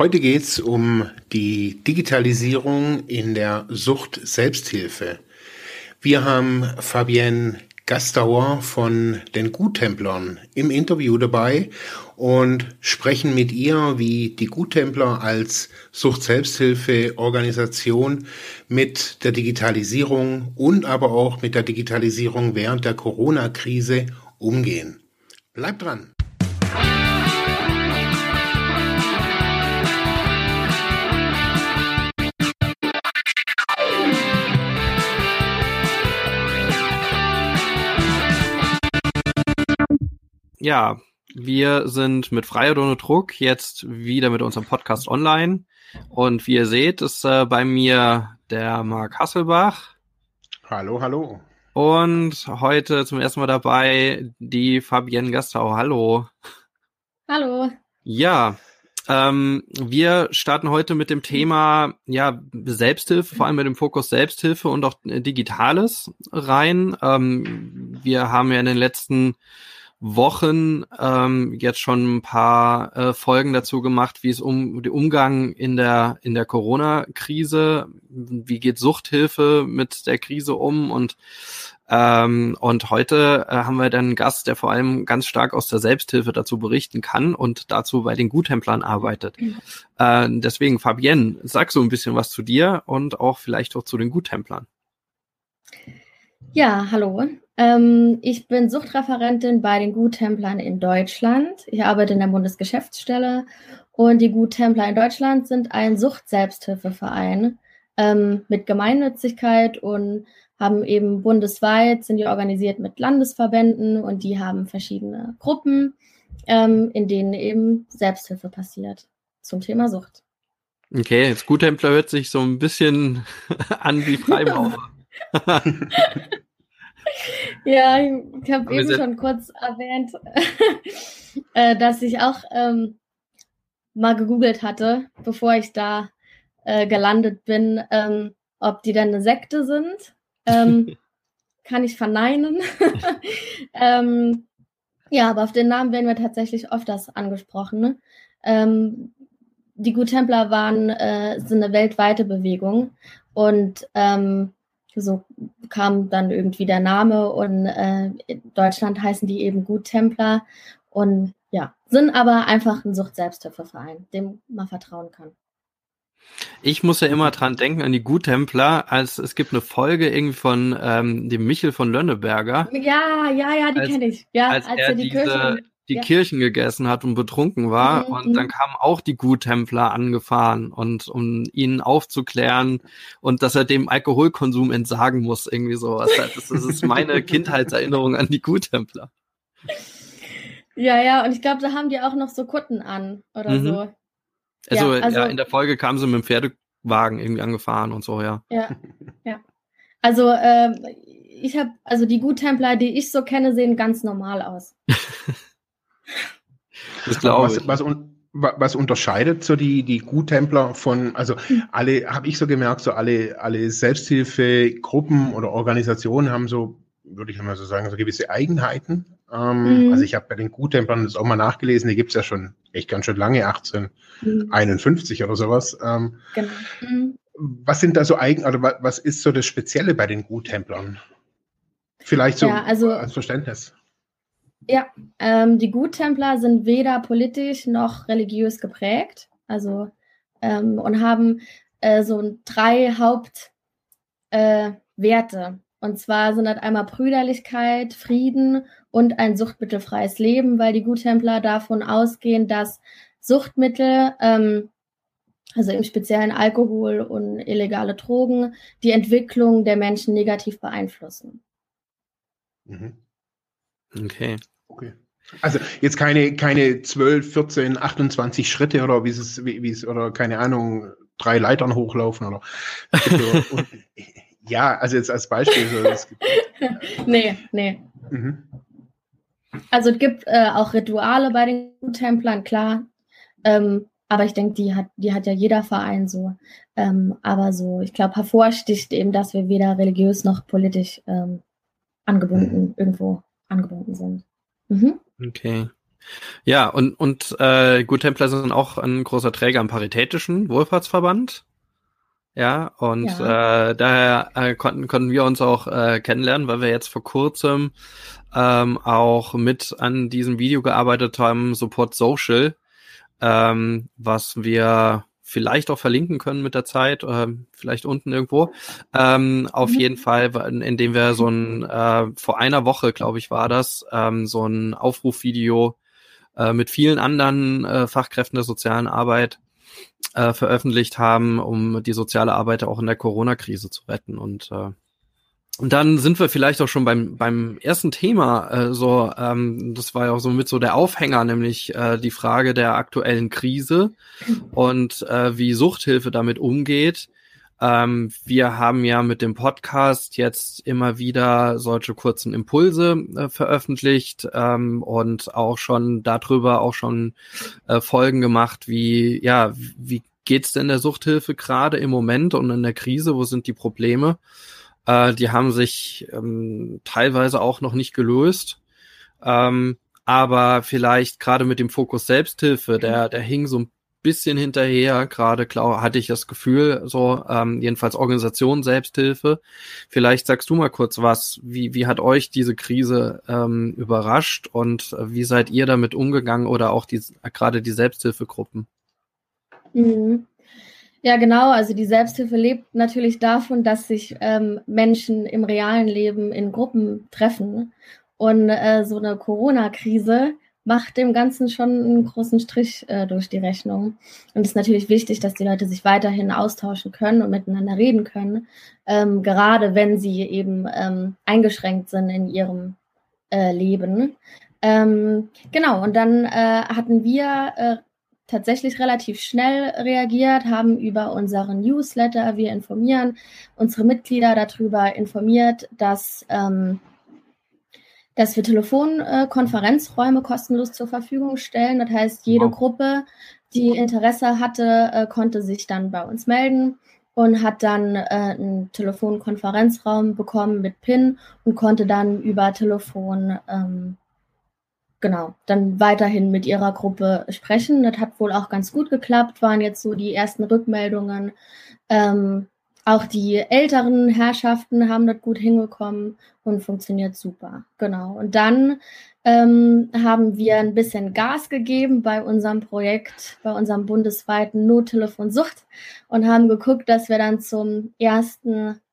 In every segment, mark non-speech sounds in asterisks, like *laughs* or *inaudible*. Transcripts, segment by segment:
Heute geht es um die Digitalisierung in der Sucht-Selbsthilfe. Wir haben Fabienne Gastauer von den Guttemplern im Interview dabei und sprechen mit ihr, wie die Guttempler als Sucht-Selbsthilfe-Organisation mit der Digitalisierung und aber auch mit der Digitalisierung während der Corona-Krise umgehen. Bleibt dran! Ja, wir sind mit Frei oder ohne Druck jetzt wieder mit unserem Podcast online. Und wie ihr seht, ist äh, bei mir der Marc Hasselbach. Hallo, hallo. Und heute zum ersten Mal dabei die Fabienne Gastau. Hallo. Hallo. Ja, ähm, wir starten heute mit dem Thema ja Selbsthilfe, vor allem mit dem Fokus Selbsthilfe und auch Digitales rein. Ähm, wir haben ja in den letzten Wochen ähm, jetzt schon ein paar äh, Folgen dazu gemacht, wie es um den Umgang in der in der Corona-Krise, wie geht Suchthilfe mit der Krise um und ähm, und heute äh, haben wir dann einen Gast, der vor allem ganz stark aus der Selbsthilfe dazu berichten kann und dazu bei den Guttemplern arbeitet. Mhm. Äh, deswegen, Fabienne, sag so ein bisschen was zu dir und auch vielleicht auch zu den Guttemplern. Ja, hallo. Ähm, ich bin Suchtreferentin bei den Guttemplern in Deutschland. Ich arbeite in der Bundesgeschäftsstelle und die Guttempler in Deutschland sind ein Sucht-Selbsthilfeverein ähm, mit Gemeinnützigkeit und haben eben bundesweit, sind die organisiert mit Landesverbänden und die haben verschiedene Gruppen, ähm, in denen eben Selbsthilfe passiert zum Thema Sucht. Okay, jetzt Guttempler hört sich so ein bisschen *laughs* an wie *laughs* Freimaurer. *laughs* ja, ich habe eben schon kurz erwähnt, *laughs* äh, dass ich auch ähm, mal gegoogelt hatte, bevor ich da äh, gelandet bin, ähm, ob die dann eine Sekte sind. Ähm, *laughs* kann ich verneinen. *laughs* ähm, ja, aber auf den Namen werden wir tatsächlich öfters angesprochen. Ne? Ähm, die Guttempler waren äh, sind eine weltweite Bewegung und ähm, so kam dann irgendwie der Name und äh, in Deutschland heißen die eben Guttempler und ja, sind aber einfach ein Sucht-Selbsthilfeverein, dem man vertrauen kann. Ich muss ja immer dran denken an die Guttempler, als es gibt eine Folge irgendwie von ähm, dem Michel von Lönneberger. Ja, ja, ja, die kenne ich. Ja, als, als er, er die diese, Kirche die ja. Kirchen gegessen hat und betrunken war. Mhm. Und dann mhm. kamen auch die Guttempler angefahren und um ihn aufzuklären und dass er dem Alkoholkonsum entsagen muss, irgendwie sowas. Das, das ist meine *laughs* Kindheitserinnerung an die Guttempler. Ja, ja, und ich glaube, da haben die auch noch so Kutten an oder mhm. so. Also, ja, also ja, in der Folge kamen sie mit dem Pferdewagen irgendwie angefahren und so, ja. Ja, ja. Also, ähm, ich habe, also die Guttempler, die ich so kenne, sehen ganz normal aus. *laughs* Das glaube ich. Was, was, was unterscheidet so die, die Guttempler von, also alle, habe ich so gemerkt, so alle, alle Selbsthilfegruppen oder Organisationen haben so, würde ich mal so sagen, so gewisse Eigenheiten. Ähm, mhm. Also ich habe bei den Guttemplern das auch mal nachgelesen, die gibt's ja schon echt ganz schön lange, 1851 mhm. oder sowas. Ähm, genau. Mhm. Was sind da so eigen, oder was ist so das Spezielle bei den Guttemplern? Vielleicht so ja, also, als Verständnis. Ja, ähm, die Guttempler sind weder politisch noch religiös geprägt, also ähm, und haben äh, so drei Hauptwerte. Äh, und zwar sind das einmal Brüderlichkeit, Frieden und ein suchtmittelfreies Leben, weil die Guttempler davon ausgehen, dass Suchtmittel, ähm, also im speziellen Alkohol und illegale Drogen, die Entwicklung der Menschen negativ beeinflussen. Mhm. Okay. Okay. Also jetzt keine, keine 12, 14, 28 Schritte oder wie es, wie, wie es, oder keine Ahnung, drei Leitern hochlaufen oder. und, *laughs* ja, also jetzt als Beispiel. So, gibt, *laughs* nee, nee. Mhm. Also es gibt äh, auch Rituale bei den Templern, klar. Ähm, aber ich denke, die hat, die hat ja jeder Verein so. Ähm, aber so, ich glaube, hervorsticht eben, dass wir weder religiös noch politisch ähm, angebunden, mhm. irgendwo angebunden sind. Mhm. Okay. Ja, und, und äh, Good Templar sind auch ein großer Träger am Paritätischen Wohlfahrtsverband. Ja, und ja. Äh, daher äh, konnten, konnten wir uns auch äh, kennenlernen, weil wir jetzt vor kurzem ähm, auch mit an diesem Video gearbeitet haben, Support Social, ähm, was wir vielleicht auch verlinken können mit der Zeit, äh, vielleicht unten irgendwo. Ähm, auf mhm. jeden Fall, indem wir so ein, äh, vor einer Woche, glaube ich, war das, ähm, so ein Aufrufvideo äh, mit vielen anderen äh, Fachkräften der sozialen Arbeit äh, veröffentlicht haben, um die soziale Arbeit auch in der Corona-Krise zu retten. Und äh, und dann sind wir vielleicht auch schon beim, beim ersten Thema, äh, so, ähm, das war ja auch so mit so der Aufhänger, nämlich äh, die Frage der aktuellen Krise und äh, wie Suchthilfe damit umgeht. Ähm, wir haben ja mit dem Podcast jetzt immer wieder solche kurzen Impulse äh, veröffentlicht ähm, und auch schon darüber auch schon äh, Folgen gemacht, wie, ja, wie geht's denn der Suchthilfe gerade im Moment und in der Krise? Wo sind die Probleme? Äh, die haben sich ähm, teilweise auch noch nicht gelöst. Ähm, aber vielleicht gerade mit dem Fokus Selbsthilfe, der, der hing so ein bisschen hinterher, gerade klar hatte ich das Gefühl, so ähm, jedenfalls Organisation Selbsthilfe. Vielleicht sagst du mal kurz was, wie, wie hat euch diese Krise ähm, überrascht und äh, wie seid ihr damit umgegangen oder auch die, gerade die Selbsthilfegruppen? Mhm. Ja, genau. Also die Selbsthilfe lebt natürlich davon, dass sich ähm, Menschen im realen Leben in Gruppen treffen. Und äh, so eine Corona-Krise macht dem Ganzen schon einen großen Strich äh, durch die Rechnung. Und es ist natürlich wichtig, dass die Leute sich weiterhin austauschen können und miteinander reden können, ähm, gerade wenn sie eben ähm, eingeschränkt sind in ihrem äh, Leben. Ähm, genau, und dann äh, hatten wir äh, tatsächlich relativ schnell reagiert, haben über unseren Newsletter, wir informieren unsere Mitglieder darüber informiert, dass, ähm, dass wir Telefonkonferenzräume äh, kostenlos zur Verfügung stellen. Das heißt, jede wow. Gruppe, die Interesse hatte, äh, konnte sich dann bei uns melden und hat dann äh, einen Telefonkonferenzraum bekommen mit PIN und konnte dann über Telefon ähm, genau, dann weiterhin mit ihrer Gruppe sprechen. Das hat wohl auch ganz gut geklappt, waren jetzt so die ersten Rückmeldungen. Ähm, auch die älteren Herrschaften haben das gut hingekommen und funktioniert super. Genau. Und dann ähm, haben wir ein bisschen Gas gegeben bei unserem Projekt, bei unserem bundesweiten Nottelefonsucht und haben geguckt, dass wir dann zum 1.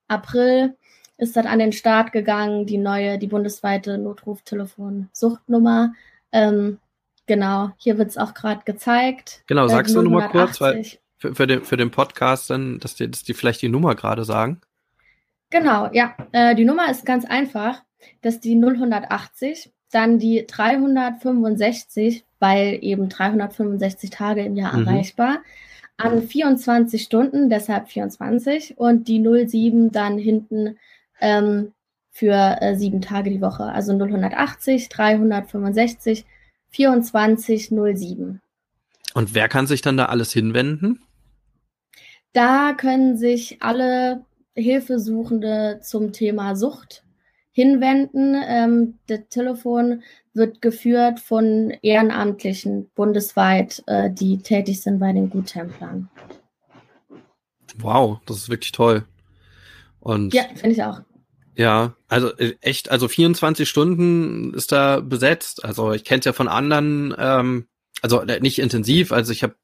April ist das an den Start gegangen, die neue, die bundesweite Notruftelefon-Suchtnummer. Ähm, genau, hier wird es auch gerade gezeigt. Genau, äh, sagst du nur mal kurz, weil für, für, den, für den Podcast dann, dass die, dass die vielleicht die Nummer gerade sagen. Genau, ja. Äh, die Nummer ist ganz einfach. Das ist die 0180, dann die 365, weil eben 365 Tage im Jahr mhm. erreichbar an 24 Stunden, deshalb 24 und die 07 dann hinten ähm, für äh, sieben Tage die Woche. Also 080, 365, 24, 07. Und wer kann sich dann da alles hinwenden? Da können sich alle Hilfesuchende zum Thema Sucht hinwenden. Ähm, das Telefon wird geführt von Ehrenamtlichen bundesweit, äh, die tätig sind bei den Guttemplern. Wow, das ist wirklich toll. Und ja, finde ich auch. Ja, also äh, echt, also 24 Stunden ist da besetzt. Also ich kenne es ja von anderen, ähm, also äh, nicht intensiv, also ich habe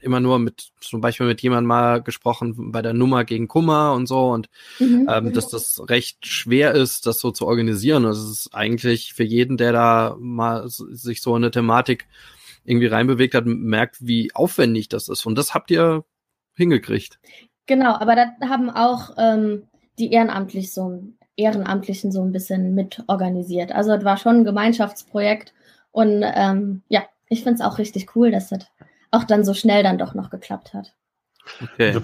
immer nur mit zum Beispiel mit jemandem mal gesprochen bei der Nummer gegen Kummer und so und mhm. ähm, dass das recht schwer ist, das so zu organisieren. Also es ist eigentlich für jeden, der da mal sich so eine Thematik irgendwie reinbewegt hat, merkt, wie aufwendig das ist. Und das habt ihr hingekriegt. Genau, aber da haben auch ähm, die ehrenamtlich so, Ehrenamtlichen so ein bisschen mit organisiert. Also es war schon ein Gemeinschaftsprojekt und ähm, ja, ich finde es auch richtig cool, dass das auch dann so schnell dann doch noch geklappt hat. Okay.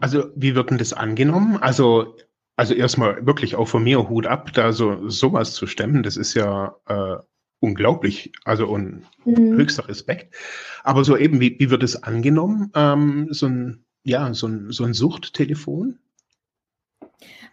Also wie wird denn das angenommen? Also also erstmal wirklich auch von mir Hut ab, da so sowas zu stemmen, das ist ja äh, unglaublich, also und mhm. höchster Respekt. Aber so eben, wie, wie wird es angenommen? Ähm, so ein ja, so ein, so ein Suchttelefon?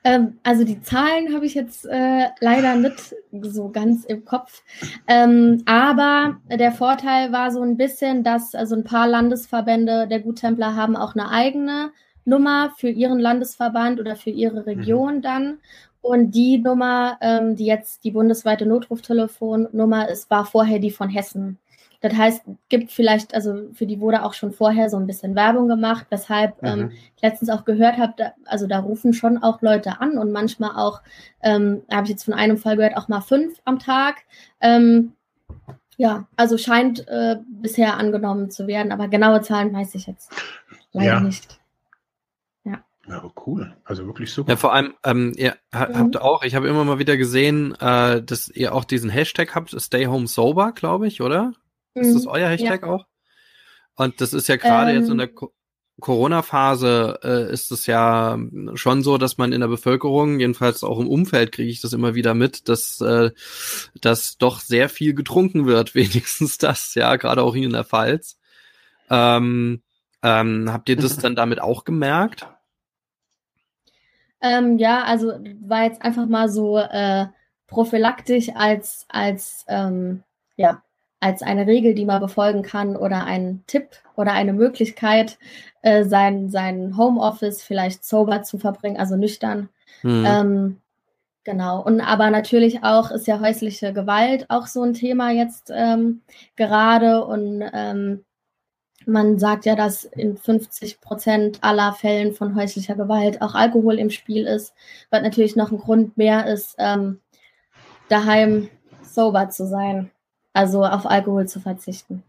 Ähm, also die Zahlen habe ich jetzt äh, leider nicht so ganz im Kopf. Ähm, aber der Vorteil war so ein bisschen, dass also ein paar Landesverbände der Guttempler haben auch eine eigene Nummer für ihren Landesverband oder für ihre mhm. Region mhm. dann. Und die Nummer, ähm, die jetzt die bundesweite Notruftelefonnummer ist, war vorher die von Hessen. Das heißt, gibt vielleicht, also für die wurde auch schon vorher so ein bisschen Werbung gemacht, weshalb ähm, mhm. ähm, ich letztens auch gehört habe, da, also da rufen schon auch Leute an und manchmal auch, ähm, habe ich jetzt von einem Fall gehört, auch mal fünf am Tag. Ähm, ja, also scheint äh, bisher angenommen zu werden, aber genaue Zahlen weiß ich jetzt leider ja. nicht. Ja. Ja, cool. Also wirklich super. Ja, vor allem, ähm, ihr mhm. habt auch, ich habe immer mal wieder gesehen, äh, dass ihr auch diesen Hashtag habt, Stay Home Sober, glaube ich, oder? Ist das mhm. euer Hashtag ja. auch? Und das ist ja gerade ähm, jetzt in der Corona-Phase äh, ist es ja schon so, dass man in der Bevölkerung, jedenfalls auch im Umfeld kriege ich das immer wieder mit, dass, äh, dass doch sehr viel getrunken wird, *laughs* wenigstens das, ja, gerade auch hier in der Pfalz. Ähm, ähm, habt ihr das dann damit auch gemerkt? Ähm, ja, also war jetzt einfach mal so äh, prophylaktisch als, als ähm, ja, als eine Regel, die man befolgen kann oder ein Tipp oder eine Möglichkeit, äh, sein, sein Homeoffice vielleicht sober zu verbringen, also nüchtern. Mhm. Ähm, genau. Und aber natürlich auch ist ja häusliche Gewalt auch so ein Thema jetzt ähm, gerade und ähm, man sagt ja, dass in 50 Prozent aller Fällen von häuslicher Gewalt auch Alkohol im Spiel ist, was natürlich noch ein Grund mehr ist, ähm, daheim sober zu sein. Also auf Alkohol zu verzichten.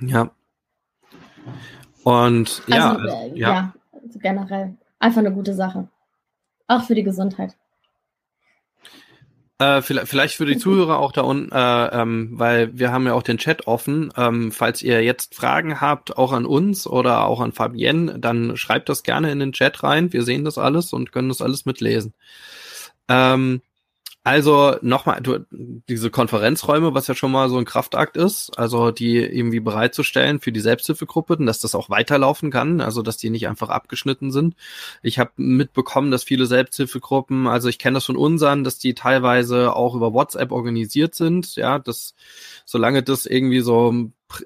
Ja. Und ja, also, äh, ja. ja also generell einfach eine gute Sache. Auch für die Gesundheit. Äh, vielleicht für die Zuhörer auch da unten, äh, ähm, weil wir haben ja auch den Chat offen. Ähm, falls ihr jetzt Fragen habt, auch an uns oder auch an Fabienne, dann schreibt das gerne in den Chat rein. Wir sehen das alles und können das alles mitlesen. Ähm, also nochmal, du, diese Konferenzräume, was ja schon mal so ein Kraftakt ist, also die irgendwie bereitzustellen für die Selbsthilfegruppe, dass das auch weiterlaufen kann, also dass die nicht einfach abgeschnitten sind. Ich habe mitbekommen, dass viele Selbsthilfegruppen, also ich kenne das von unseren, dass die teilweise auch über WhatsApp organisiert sind, ja, dass solange das irgendwie so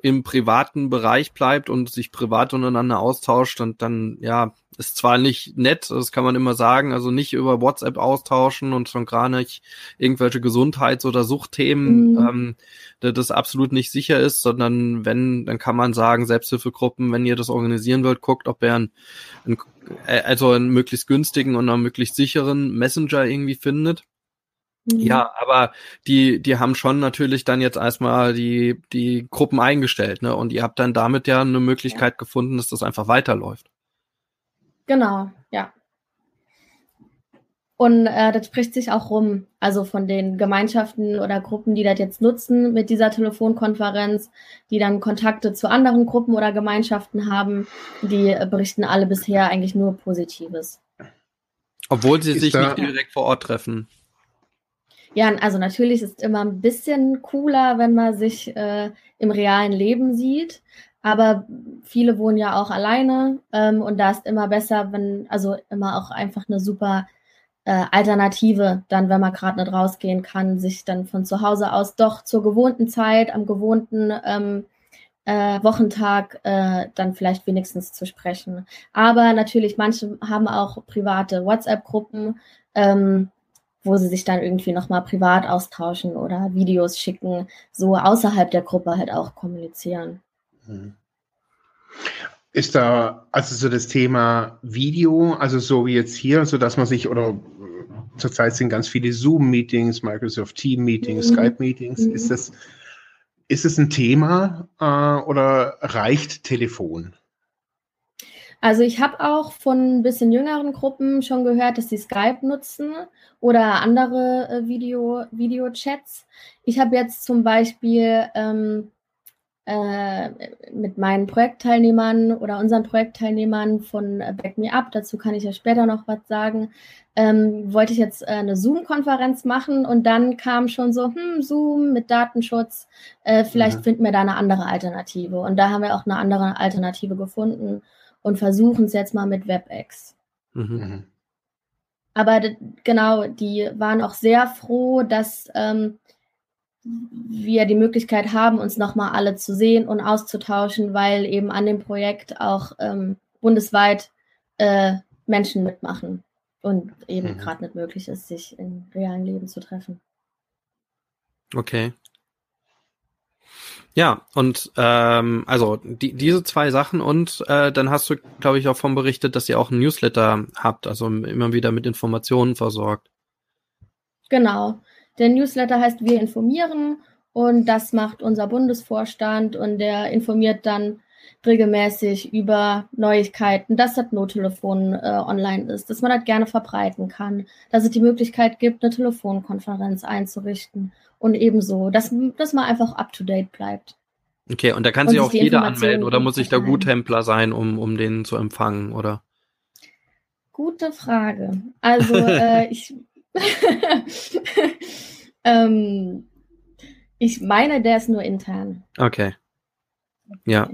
im privaten Bereich bleibt und sich privat untereinander austauscht und dann, ja, ist zwar nicht nett, das kann man immer sagen, also nicht über WhatsApp austauschen und schon gar nicht irgendwelche Gesundheits- oder Suchtthemen, mhm. ähm, das absolut nicht sicher ist, sondern wenn, dann kann man sagen, Selbsthilfegruppen, wenn ihr das organisieren wollt, guckt, ob ihr einen, einen äh, also einen möglichst günstigen und einen möglichst sicheren Messenger irgendwie findet. Mhm. Ja, aber die, die haben schon natürlich dann jetzt erstmal die, die Gruppen eingestellt, ne? Und ihr habt dann damit ja eine Möglichkeit ja. gefunden, dass das einfach weiterläuft. Genau, ja. Und äh, das spricht sich auch rum, also von den Gemeinschaften oder Gruppen, die das jetzt nutzen mit dieser Telefonkonferenz, die dann Kontakte zu anderen Gruppen oder Gemeinschaften haben, die äh, berichten alle bisher eigentlich nur Positives. Obwohl sie ist sich nicht direkt vor Ort treffen. Ja, also natürlich ist es immer ein bisschen cooler, wenn man sich äh, im realen Leben sieht. Aber viele wohnen ja auch alleine ähm, und da ist immer besser, wenn, also immer auch einfach eine super äh, Alternative, dann, wenn man gerade nicht rausgehen kann, sich dann von zu Hause aus doch zur gewohnten Zeit, am gewohnten ähm, äh, Wochentag äh, dann vielleicht wenigstens zu sprechen. Aber natürlich, manche haben auch private WhatsApp-Gruppen. Ähm, wo sie sich dann irgendwie nochmal privat austauschen oder Videos schicken, so außerhalb der Gruppe halt auch kommunizieren. Mhm. Ist da also so das Thema Video, also so wie jetzt hier, so dass man sich oder zurzeit sind ganz viele Zoom-Meetings, Microsoft Team-Meetings, mhm. Skype-Meetings. Mhm. Ist das ist es ein Thema äh, oder reicht Telefon? Also ich habe auch von ein bisschen jüngeren Gruppen schon gehört, dass sie Skype nutzen oder andere äh, Video, Video-Chats. Ich habe jetzt zum Beispiel ähm, äh, mit meinen Projektteilnehmern oder unseren Projektteilnehmern von Back Me Up, dazu kann ich ja später noch was sagen, ähm, wollte ich jetzt äh, eine Zoom-Konferenz machen und dann kam schon so, hm, Zoom mit Datenschutz, äh, vielleicht mhm. finden wir da eine andere Alternative. Und da haben wir auch eine andere Alternative gefunden und versuchen es jetzt mal mit WebEx. Mhm. mhm. aber genau, die waren auch sehr froh, dass ähm, wir die Möglichkeit haben, uns nochmal alle zu sehen und auszutauschen, weil eben an dem Projekt auch ähm, bundesweit äh, Menschen mitmachen und eben mhm. gerade nicht möglich ist, sich im realen Leben zu treffen. Okay. Ja, und ähm, also die, diese zwei Sachen und äh, dann hast du, glaube ich, auch von berichtet, dass ihr auch ein Newsletter habt, also immer wieder mit Informationen versorgt. Genau. Der Newsletter heißt Wir informieren und das macht unser Bundesvorstand und der informiert dann regelmäßig über Neuigkeiten, dass das Nottelefon äh, online ist, dass man das gerne verbreiten kann, dass es die Möglichkeit gibt, eine Telefonkonferenz einzurichten und ebenso, dass, dass man einfach up-to-date bleibt. Okay, und da kann und sich auch jeder anmelden oder muss ich da Guttempler sein, um, um den zu empfangen, oder? Gute Frage. Also *laughs* äh, ich, *laughs* ähm, ich meine, der ist nur intern. Okay. Ja.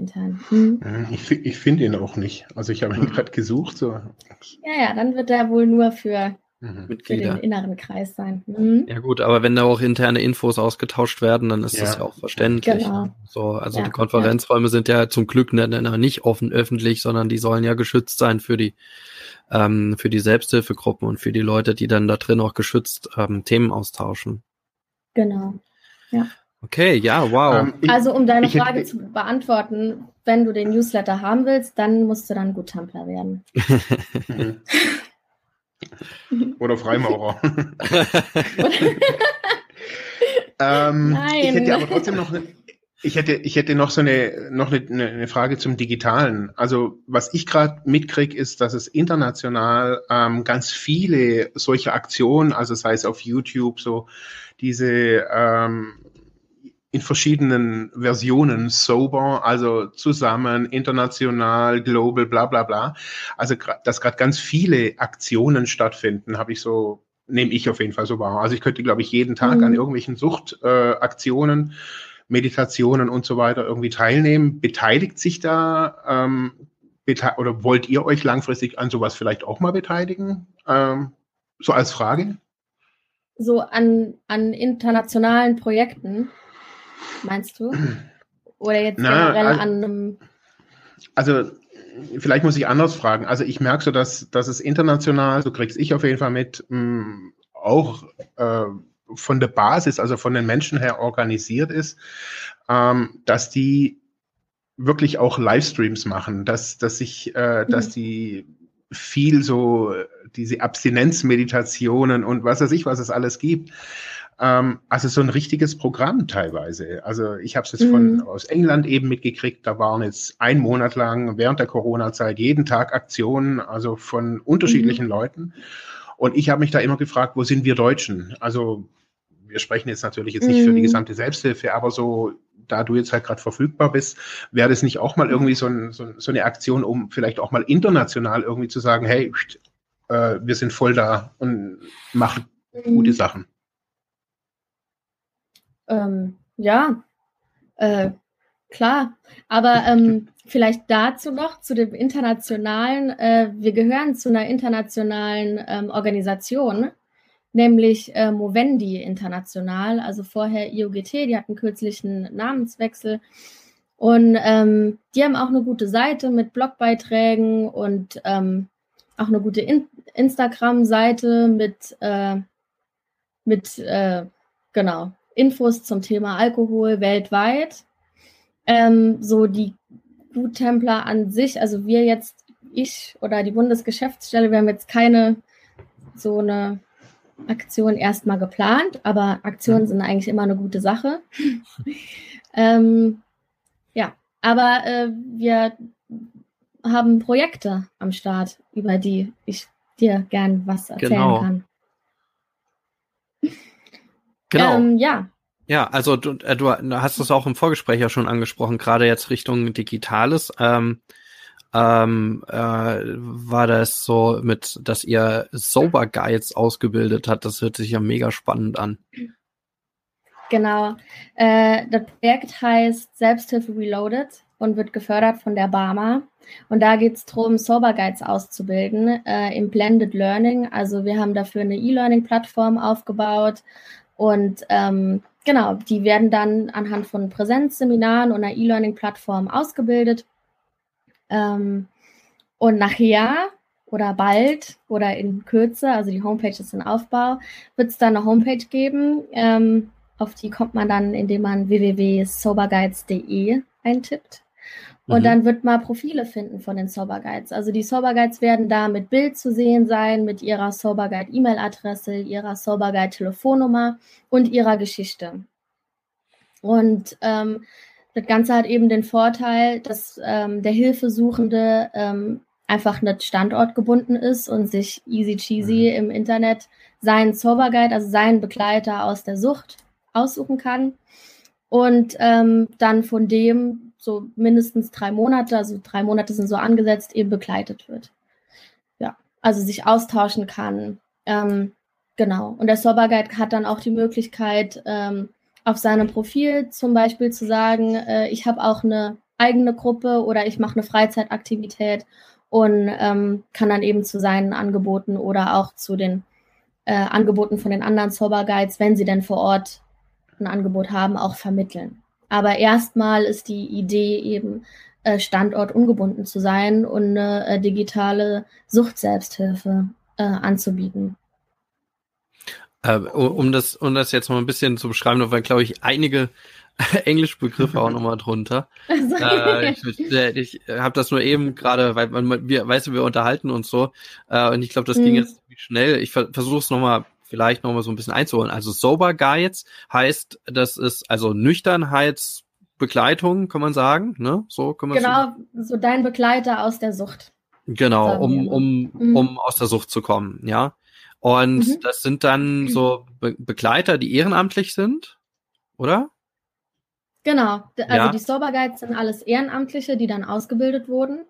Hm. Ich, ich finde ihn auch nicht. Also ich habe ihn gerade gesucht. So. Ja, ja, dann wird er wohl nur für, mhm. für den inneren Kreis sein. Mhm. Ja gut, aber wenn da auch interne Infos ausgetauscht werden, dann ist ja. das ja auch verständlich. Genau. So, also ja, die Konferenzräume ja. sind ja zum Glück nicht offen öffentlich, sondern die sollen ja geschützt sein für die ähm, für die Selbsthilfegruppen und für die Leute, die dann da drin auch geschützt ähm, Themen austauschen. Genau. Ja. Okay, ja, wow. Ähm, ich, also um deine Frage hätte, zu beantworten, wenn du den Newsletter haben willst, dann musst du dann gut Tumblr werden. *laughs* Oder Freimaurer. *laughs* *laughs* ähm, Nein. Ich hätte aber trotzdem noch eine, ich hätte, ich hätte noch so eine, noch eine, eine Frage zum Digitalen. Also was ich gerade mitkriege, ist, dass es international ähm, ganz viele solche Aktionen, also sei es auf YouTube so diese ähm, in verschiedenen Versionen sober, also zusammen, international, global, bla bla bla. Also dass gerade ganz viele Aktionen stattfinden, habe ich so, nehme ich auf jeden Fall so wahr. Also ich könnte, glaube ich, jeden Tag mhm. an irgendwelchen Suchtaktionen, äh, Meditationen und so weiter irgendwie teilnehmen. Beteiligt sich da ähm, bete oder wollt ihr euch langfristig an sowas vielleicht auch mal beteiligen? Ähm, so als Frage? So an, an internationalen Projekten meinst du? Oder jetzt Na, generell also, an einem. Also, vielleicht muss ich anders fragen. Also, ich merke so, dass, dass es international, so krieg's ich auf jeden Fall mit, mh, mm, auch äh, von der Basis, also von den Menschen her organisiert ist, ähm, dass die wirklich auch Livestreams machen, dass, dass sich, äh, mhm. dass die viel so diese Abstinenzmeditationen und was weiß ich, was es alles gibt, ähm, also so ein richtiges Programm teilweise. Also ich habe es jetzt mhm. von aus England eben mitgekriegt. Da waren jetzt ein Monat lang während der Corona-Zeit jeden Tag Aktionen, also von unterschiedlichen mhm. Leuten. Und ich habe mich da immer gefragt, wo sind wir Deutschen? Also wir sprechen jetzt natürlich jetzt nicht mhm. für die mhm. gesamte Selbsthilfe, aber so, da du jetzt halt gerade verfügbar bist, wäre das nicht auch mal irgendwie so, ein, so, so, eine Aktion, um vielleicht auch mal international irgendwie zu sagen, hey, äh, wir sind voll da und machen gute mhm. Sachen. Ähm, ja, äh, klar. Aber ähm, vielleicht dazu noch, zu dem internationalen, äh, wir gehören zu einer internationalen ähm, Organisation, nämlich äh, Movendi International, also vorher IOGT, die hatten kürzlich einen Namenswechsel. Und ähm, die haben auch eine gute Seite mit Blogbeiträgen und ähm, auch eine gute In Instagram-Seite mit, äh, mit äh, genau, Infos zum Thema Alkohol weltweit. Ähm, so die Guttempler an sich, also wir jetzt, ich oder die Bundesgeschäftsstelle, wir haben jetzt keine so eine Aktion erstmal geplant, aber Aktionen sind eigentlich immer eine gute Sache. *laughs* ähm, ja, aber äh, wir haben Projekte am Start, über die ich dir gern was erzählen genau. kann. Genau. Ähm, ja. Ja, also du, äh, du hast es auch im Vorgespräch ja schon angesprochen, gerade jetzt Richtung Digitales. Ähm, ähm, äh, war das so mit, dass ihr Sober Guides ausgebildet hat. Das hört sich ja mega spannend an. Genau. Äh, das Projekt heißt Selbsthilfe Reloaded. und wird gefördert von der Barmer. Und da geht es darum, Sober Guides auszubilden äh, im Blended Learning. Also wir haben dafür eine E-Learning-Plattform aufgebaut und ähm, genau, die werden dann anhand von Präsenzseminaren und einer E-Learning-Plattform ausgebildet. Ähm, und nachher oder bald oder in Kürze, also die Homepage ist in Aufbau, wird es dann eine Homepage geben. Ähm, auf die kommt man dann, indem man www.soberguides.de eintippt. Und mhm. dann wird man Profile finden von den Sober Guides. Also die Sober Guides werden da mit Bild zu sehen sein, mit ihrer Sober Guide E-Mail-Adresse, ihrer Sober Guide Telefonnummer und ihrer Geschichte. Und ähm, das Ganze hat eben den Vorteil, dass ähm, der Hilfesuchende ähm, einfach nicht standortgebunden ist und sich easy cheesy mhm. im Internet seinen Sober Guide, also seinen Begleiter aus der Sucht aussuchen kann und ähm, dann von dem so mindestens drei Monate, also drei Monate sind so angesetzt, eben begleitet wird. Ja, also sich austauschen kann. Ähm, genau. Und der Sober Guide hat dann auch die Möglichkeit, ähm, auf seinem Profil zum Beispiel zu sagen, äh, ich habe auch eine eigene Gruppe oder ich mache eine Freizeitaktivität und ähm, kann dann eben zu seinen Angeboten oder auch zu den äh, Angeboten von den anderen Sober Guides, wenn sie denn vor Ort ein Angebot haben, auch vermitteln. Aber erstmal ist die Idee eben, äh, Standort ungebunden zu sein und eine äh, digitale Suchtselbsthilfe äh, anzubieten. Äh, um, das, um das jetzt mal ein bisschen zu beschreiben, weil, glaube ich, einige *laughs* englische Begriffe auch nochmal drunter. *laughs* Also, äh, ich *laughs* ich habe das nur eben gerade, weil man, wir, weißt du, wir unterhalten uns so äh, und ich glaube, das ging mhm. jetzt schnell. Ich ver versuche es nochmal vielleicht nochmal so ein bisschen einzuholen. Also Sober Guides heißt, das ist also Nüchternheitsbegleitung, kann man sagen, ne? So kann man Genau, so, dein Begleiter aus der Sucht. Genau, um, um, mhm. um aus der Sucht zu kommen, ja. Und mhm. das sind dann so Be Begleiter, die ehrenamtlich sind, oder? Genau, also ja. die Sober Guides sind alles Ehrenamtliche, die dann ausgebildet wurden.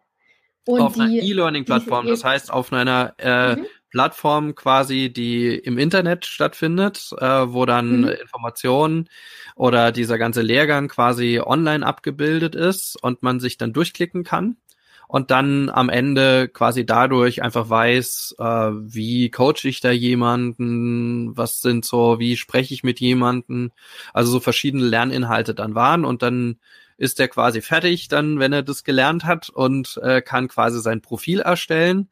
Und auf die, einer E-Learning-Plattform, das heißt auf einer äh, mhm. Plattform quasi, die im Internet stattfindet, äh, wo dann mhm. Informationen oder dieser ganze Lehrgang quasi online abgebildet ist und man sich dann durchklicken kann und dann am Ende quasi dadurch einfach weiß, äh, wie coach ich da jemanden, was sind so, wie spreche ich mit jemanden, also so verschiedene Lerninhalte dann waren und dann ist er quasi fertig, dann wenn er das gelernt hat und äh, kann quasi sein Profil erstellen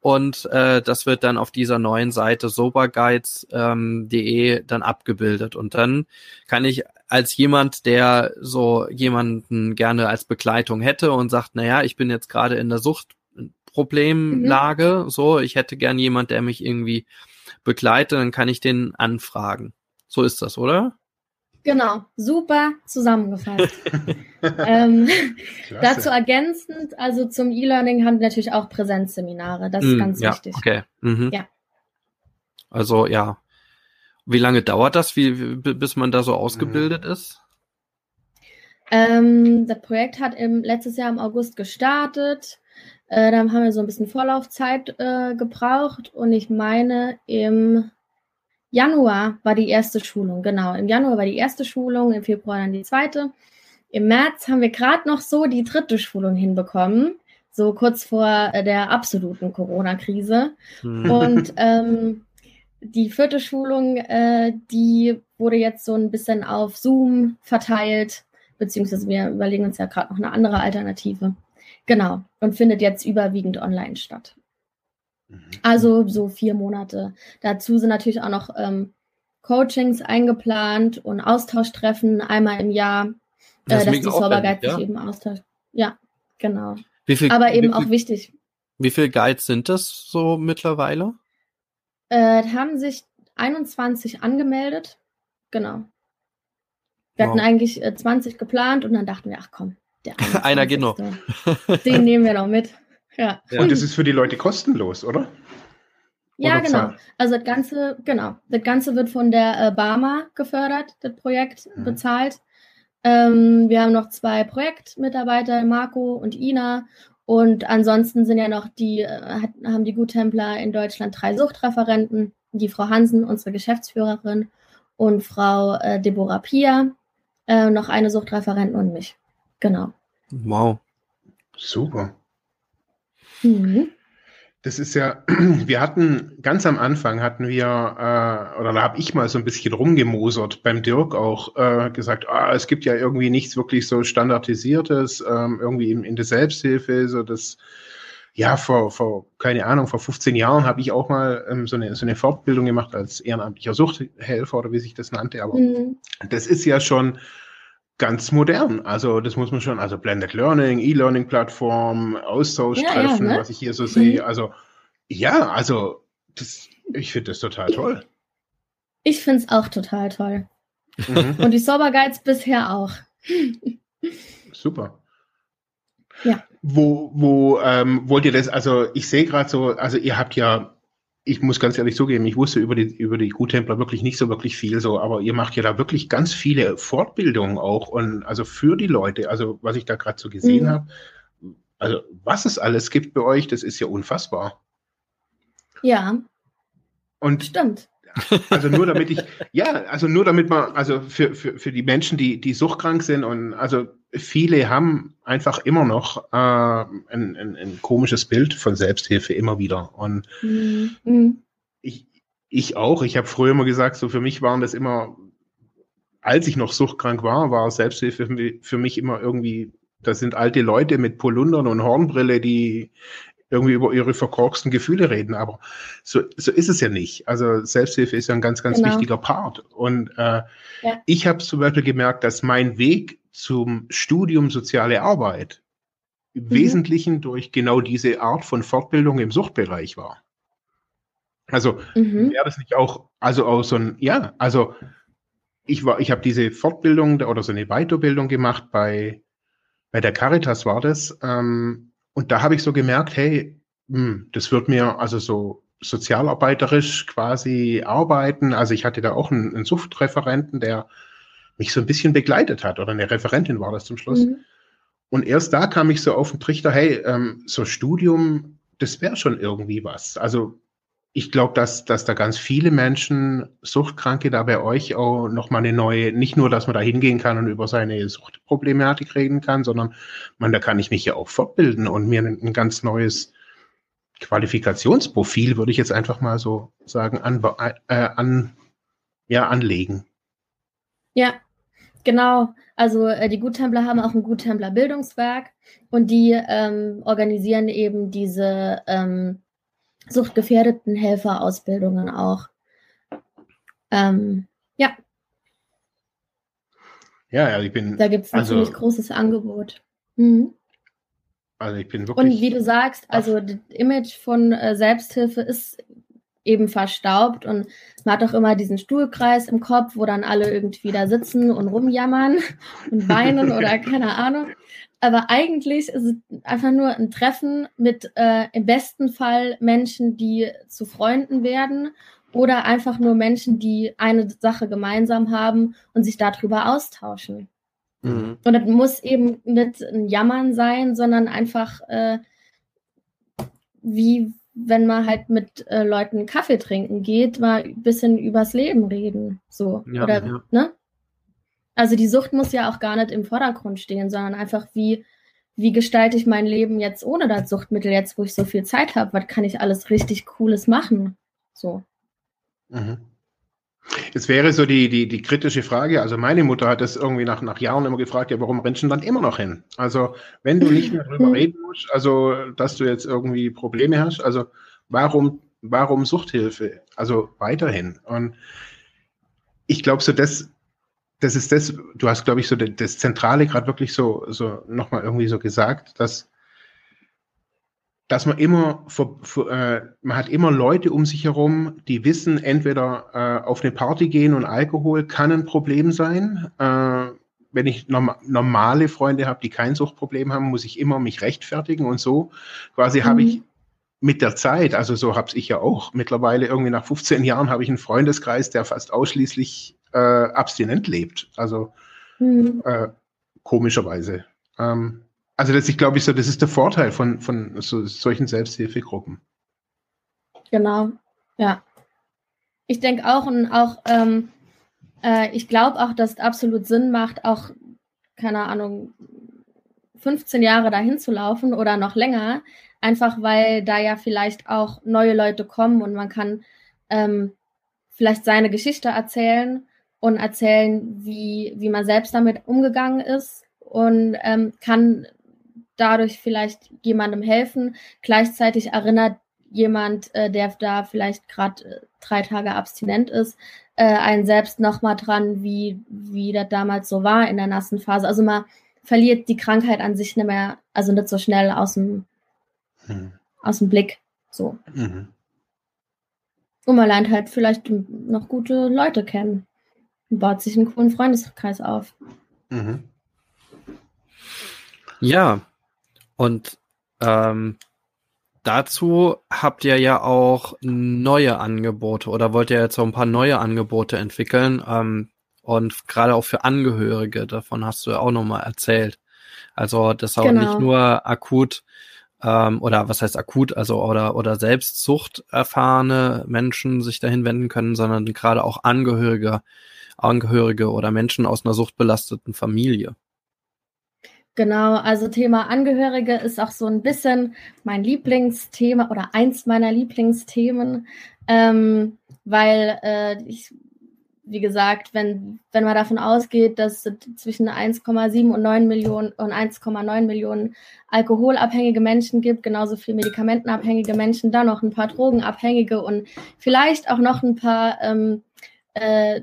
und äh, das wird dann auf dieser neuen Seite soberguides.de ähm, dann abgebildet und dann kann ich als jemand, der so jemanden gerne als Begleitung hätte und sagt, naja, ich bin jetzt gerade in der Suchtproblemlage, mhm. so, ich hätte gern jemand, der mich irgendwie begleitet, dann kann ich den anfragen. So ist das, oder? Genau, super zusammengefasst. *laughs* ähm, dazu ergänzend, also zum E-Learning haben wir natürlich auch Präsenzseminare, das ist mm, ganz ja, wichtig. Okay. Mhm. Ja. Also ja. Wie lange dauert das, wie, bis man da so ausgebildet mhm. ist? Ähm, das Projekt hat im letztes Jahr im August gestartet. Äh, dann haben wir so ein bisschen Vorlaufzeit äh, gebraucht und ich meine im Januar war die erste Schulung, genau. Im Januar war die erste Schulung, im Februar dann die zweite. Im März haben wir gerade noch so die dritte Schulung hinbekommen, so kurz vor äh, der absoluten Corona-Krise. Hm. Und *laughs* ähm, die vierte Schulung, äh, die wurde jetzt so ein bisschen auf Zoom verteilt, beziehungsweise wir überlegen uns ja gerade noch eine andere Alternative. Genau. Und findet jetzt überwiegend online statt. Mhm. Also so vier Monate. Dazu sind natürlich auch noch ähm, Coachings eingeplant und Austauschtreffen einmal im Jahr, äh, dass die Sober Guides ja? sich eben austauschen. Ja, genau. Viel, Aber eben viel, auch wichtig. Wie viele Guides sind das so mittlerweile? Äh, haben sich 21 angemeldet. Genau. Wir wow. hatten eigentlich äh, 20 geplant und dann dachten wir, ach komm, der *laughs* Einer geht noch. Den nehmen wir noch mit. Ja. Und das ist für die Leute kostenlos, oder? Ja, oder genau. Zahl? Also das Ganze, genau. Das Ganze wird von der äh, Barmer gefördert, das Projekt mhm. bezahlt. Ähm, wir haben noch zwei Projektmitarbeiter, Marco und Ina. Und ansonsten sind ja noch die, äh, haben die Guttempler in Deutschland drei Suchtreferenten. Die Frau Hansen, unsere Geschäftsführerin, und Frau äh, Deborah Pia, äh, noch eine Suchtreferentin und mich. Genau. Wow. Super. Mhm. Das ist ja, *clears throat* wir hatten ganz am Anfang hatten wir, äh, oder da habe ich mal so ein bisschen rumgemosert beim Dirk auch äh, gesagt, ah, es gibt ja irgendwie nichts wirklich so standardisiertes, ähm, irgendwie in, in der Selbsthilfe, so das, ja, vor, vor, keine Ahnung, vor 15 Jahren habe ich auch mal ähm, so, eine, so eine Fortbildung gemacht als ehrenamtlicher Suchthelfer oder wie sich das nannte, aber mhm. das ist ja schon ganz modern. Also das muss man schon, also Blended Learning, E-Learning-Plattform, Austausch-Treffen, ja, ja, ne? was ich hier so sehe. Mhm. Also ja, also das, ich finde das total toll. Ich finde es auch total toll. Mhm. Und die Sober Guides bisher auch. Super. Ja. Wo, wo ähm, wollt ihr das, also ich sehe gerade so, also ihr habt ja ich muss ganz ehrlich zugeben, ich wusste über die, über die Guttempler wirklich nicht so wirklich viel so, aber ihr macht ja da wirklich ganz viele Fortbildungen auch und also für die Leute, also was ich da gerade so gesehen mhm. habe, also was es alles gibt bei euch, das ist ja unfassbar. Ja. Und stimmt. Also nur damit ich, ja, also nur damit man, also für, für, für die Menschen, die, die suchtkrank sind und also viele haben einfach immer noch äh, ein, ein, ein komisches Bild von Selbsthilfe immer wieder. Und mhm. ich, ich auch. Ich habe früher immer gesagt, so für mich waren das immer, als ich noch suchtkrank war, war Selbsthilfe für mich immer irgendwie, das sind alte Leute mit Polundern und Hornbrille, die irgendwie über ihre verkorksten Gefühle reden. Aber so, so ist es ja nicht. Also Selbsthilfe ist ja ein ganz, ganz genau. wichtiger Part. Und äh, ja. ich habe zum Beispiel gemerkt, dass mein Weg zum Studium soziale Arbeit im mhm. Wesentlichen durch genau diese Art von Fortbildung im Suchtbereich war. Also mhm. wäre das nicht auch, also auch so ein, ja, also ich war, ich habe diese Fortbildung oder so eine Weiterbildung gemacht bei, bei der Caritas war das. Ähm, und da habe ich so gemerkt, hey, mh, hm, das wird mir also so sozialarbeiterisch quasi arbeiten. Also ich hatte da auch einen, einen Suchtreferenten, der mich so ein bisschen begleitet hat oder eine Referentin war das zum Schluss. Mhm. Und erst da kam ich so auf den Trichter, hey, ähm, so Studium, das wäre schon irgendwie was. Also ich glaube, dass, dass da ganz viele Menschen, Suchtkranke, da bei euch auch nochmal eine neue, nicht nur, dass man da hingehen kann und über seine Suchtproblematik reden kann, sondern man, da kann ich mich ja auch fortbilden und mir ein, ein ganz neues Qualifikationsprofil, würde ich jetzt einfach mal so sagen, an, äh, an, ja, anlegen. Ja, genau. Also äh, die Guttempler haben auch ein Guttempler Bildungswerk und die ähm, organisieren eben diese ähm, suchtgefährdeten Helferausbildungen auch. Ähm, ja. Ja, ja, ich bin. Da gibt es ein also, ziemlich großes Angebot. Mhm. Also ich bin wirklich. Und wie du sagst, also das Image von äh, Selbsthilfe ist eben verstaubt und man hat auch immer diesen Stuhlkreis im Kopf, wo dann alle irgendwie da sitzen und rumjammern *laughs* und weinen *laughs* oder keine Ahnung. Aber eigentlich ist es einfach nur ein Treffen mit äh, im besten Fall Menschen, die zu Freunden werden oder einfach nur Menschen, die eine Sache gemeinsam haben und sich darüber austauschen. Mhm. Und das muss eben nicht ein Jammern sein, sondern einfach äh, wie wenn man halt mit äh, Leuten Kaffee trinken geht, mal ein bisschen übers Leben reden. So. Ja, Oder, ja. ne? Also die Sucht muss ja auch gar nicht im Vordergrund stehen, sondern einfach wie, wie gestalte ich mein Leben jetzt ohne das Suchtmittel, jetzt wo ich so viel Zeit habe, was kann ich alles richtig Cooles machen? So. Mhm. Jetzt wäre so die, die, die kritische Frage, also meine Mutter hat das irgendwie nach, nach Jahren immer gefragt, ja, warum rennst du dann immer noch hin? Also, wenn du nicht mehr drüber *laughs* reden musst, also, dass du jetzt irgendwie Probleme hast, also, warum, warum Suchthilfe? Also, weiterhin. Und ich glaube, so das, das ist das, du hast, glaube ich, so das Zentrale gerade wirklich so, so nochmal irgendwie so gesagt, dass, dass man immer, für, für, äh, man hat immer Leute um sich herum, die wissen, entweder äh, auf eine Party gehen und Alkohol kann ein Problem sein. Äh, wenn ich norm normale Freunde habe, die kein Suchtproblem haben, muss ich immer mich rechtfertigen und so. Quasi mhm. habe ich mit der Zeit, also so habe ich ja auch mittlerweile irgendwie nach 15 Jahren habe ich einen Freundeskreis, der fast ausschließlich äh, abstinent lebt. Also mhm. äh, komischerweise. Ähm, also das, ich glaube, ich so, das ist der Vorteil von, von so, solchen Selbsthilfegruppen. Genau, ja. Ich denke auch und auch, ähm, äh, ich glaube auch, dass es absolut Sinn macht, auch, keine Ahnung, 15 Jahre dahin zu laufen oder noch länger, einfach weil da ja vielleicht auch neue Leute kommen und man kann ähm, vielleicht seine Geschichte erzählen und erzählen, wie, wie man selbst damit umgegangen ist und ähm, kann dadurch vielleicht jemandem helfen. Gleichzeitig erinnert jemand, äh, der da vielleicht gerade äh, drei Tage abstinent ist, äh, einen selbst nochmal dran, wie, wie das damals so war in der nassen Phase. Also man verliert die Krankheit an sich nicht mehr, also nicht so schnell aus dem, hm. aus dem Blick. So. Mhm. Und man lernt halt vielleicht noch gute Leute kennen und baut sich einen coolen Freundeskreis auf. Mhm. Ja, und ähm, dazu habt ihr ja auch neue Angebote oder wollt ihr jetzt so ein paar neue Angebote entwickeln ähm, und gerade auch für Angehörige, davon hast du ja auch nochmal erzählt. Also das auch genau. nicht nur akut ähm, oder was heißt akut, also oder oder Selbstsucht erfahrene Menschen sich dahin wenden können, sondern gerade auch Angehörige, Angehörige oder Menschen aus einer suchtbelasteten Familie. Genau, also Thema Angehörige ist auch so ein bisschen mein Lieblingsthema oder eins meiner Lieblingsthemen, ähm, weil äh, ich, wie gesagt, wenn, wenn man davon ausgeht, dass zwischen 1,7 und 9 Millionen und 1,9 Millionen alkoholabhängige Menschen gibt, genauso viel medikamentenabhängige Menschen, dann noch ein paar drogenabhängige und vielleicht auch noch ein paar ähm, äh,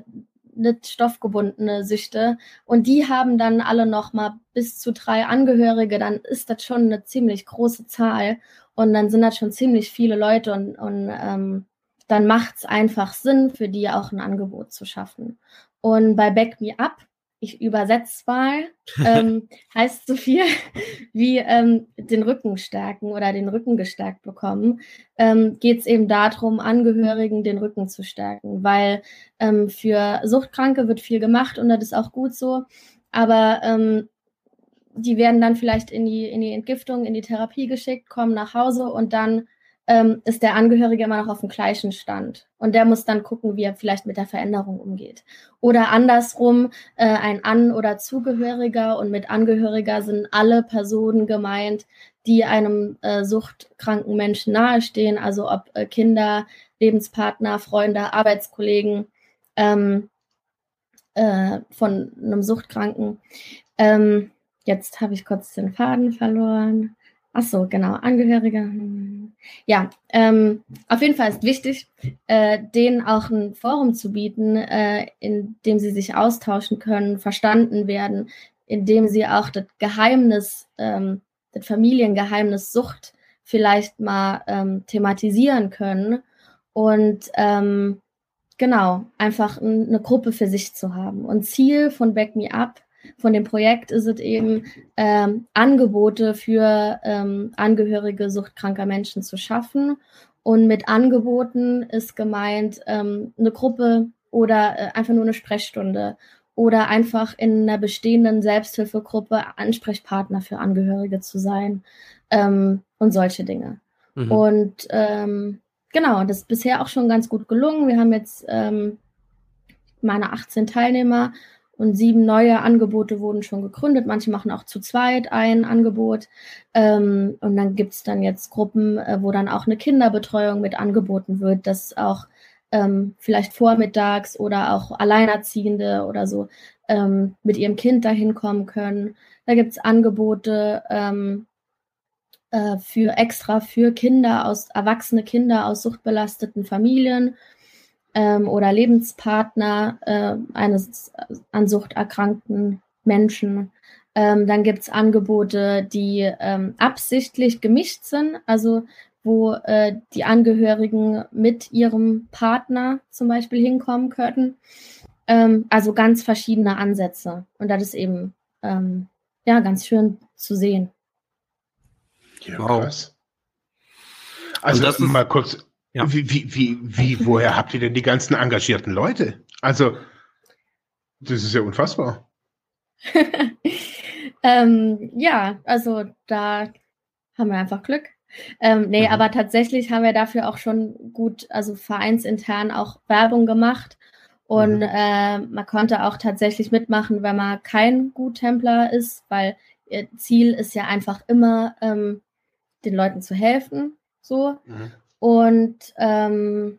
nicht stoffgebundene Süchte. Und die haben dann alle noch mal bis zu drei Angehörige, dann ist das schon eine ziemlich große Zahl. Und dann sind das schon ziemlich viele Leute. Und, und ähm, dann macht es einfach Sinn, für die auch ein Angebot zu schaffen. Und bei Back Me Up ich übersetze mal, *laughs* ähm, heißt so viel *laughs* wie ähm, den Rücken stärken oder den Rücken gestärkt bekommen, ähm, geht es eben darum, Angehörigen den Rücken zu stärken, weil ähm, für Suchtkranke wird viel gemacht und das ist auch gut so, aber ähm, die werden dann vielleicht in die, in die Entgiftung, in die Therapie geschickt, kommen nach Hause und dann ähm, ist der Angehörige immer noch auf dem gleichen Stand. Und der muss dann gucken, wie er vielleicht mit der Veränderung umgeht. Oder andersrum, äh, ein An- oder Zugehöriger und mit Angehöriger sind alle Personen gemeint, die einem äh, suchtkranken Menschen nahestehen, also ob äh, Kinder, Lebenspartner, Freunde, Arbeitskollegen ähm, äh, von einem Suchtkranken. Ähm, jetzt habe ich kurz den Faden verloren. Ach so, genau, Angehörige. Ja, ähm, auf jeden Fall ist wichtig, äh, denen auch ein Forum zu bieten, äh, in dem sie sich austauschen können, verstanden werden, in dem sie auch das Geheimnis, ähm, das Familiengeheimnis Sucht vielleicht mal ähm, thematisieren können und ähm, genau, einfach eine Gruppe für sich zu haben. Und Ziel von Back Me Up von dem Projekt ist es eben, ähm, Angebote für ähm, Angehörige suchtkranker Menschen zu schaffen. Und mit Angeboten ist gemeint ähm, eine Gruppe oder äh, einfach nur eine Sprechstunde oder einfach in einer bestehenden Selbsthilfegruppe Ansprechpartner für Angehörige zu sein ähm, und solche Dinge. Mhm. Und ähm, genau, das ist bisher auch schon ganz gut gelungen. Wir haben jetzt ähm, meine 18 Teilnehmer und sieben neue Angebote wurden schon gegründet. Manche machen auch zu zweit ein Angebot. Ähm, und dann gibt's dann jetzt Gruppen, äh, wo dann auch eine Kinderbetreuung mit angeboten wird, dass auch ähm, vielleicht vormittags oder auch Alleinerziehende oder so ähm, mit ihrem Kind dahin kommen können. Da gibt's Angebote ähm, äh, für extra für Kinder aus, erwachsene Kinder aus suchtbelasteten Familien ähm, oder Lebenspartner äh, eines an Sucht erkrankten Menschen. Ähm, dann gibt es Angebote, die ähm, absichtlich gemischt sind, also wo äh, die Angehörigen mit ihrem Partner zum Beispiel hinkommen könnten. Ähm, also ganz verschiedene Ansätze. Und das ist eben ähm, ja ganz schön zu sehen. Ja, krass. Also mal kurz, ja. Wie, wie, wie, wie, woher habt ihr denn die ganzen engagierten Leute? Also, das ist ja unfassbar. *laughs* ähm, ja, also da haben wir einfach Glück. Ähm, nee, mhm. aber tatsächlich haben wir dafür auch schon gut, also vereinsintern auch Werbung gemacht. Und mhm. äh, man konnte auch tatsächlich mitmachen, wenn man kein Guttempler ist, weil ihr Ziel ist ja einfach immer, ähm, den Leuten zu helfen. So. Mhm. Und ähm,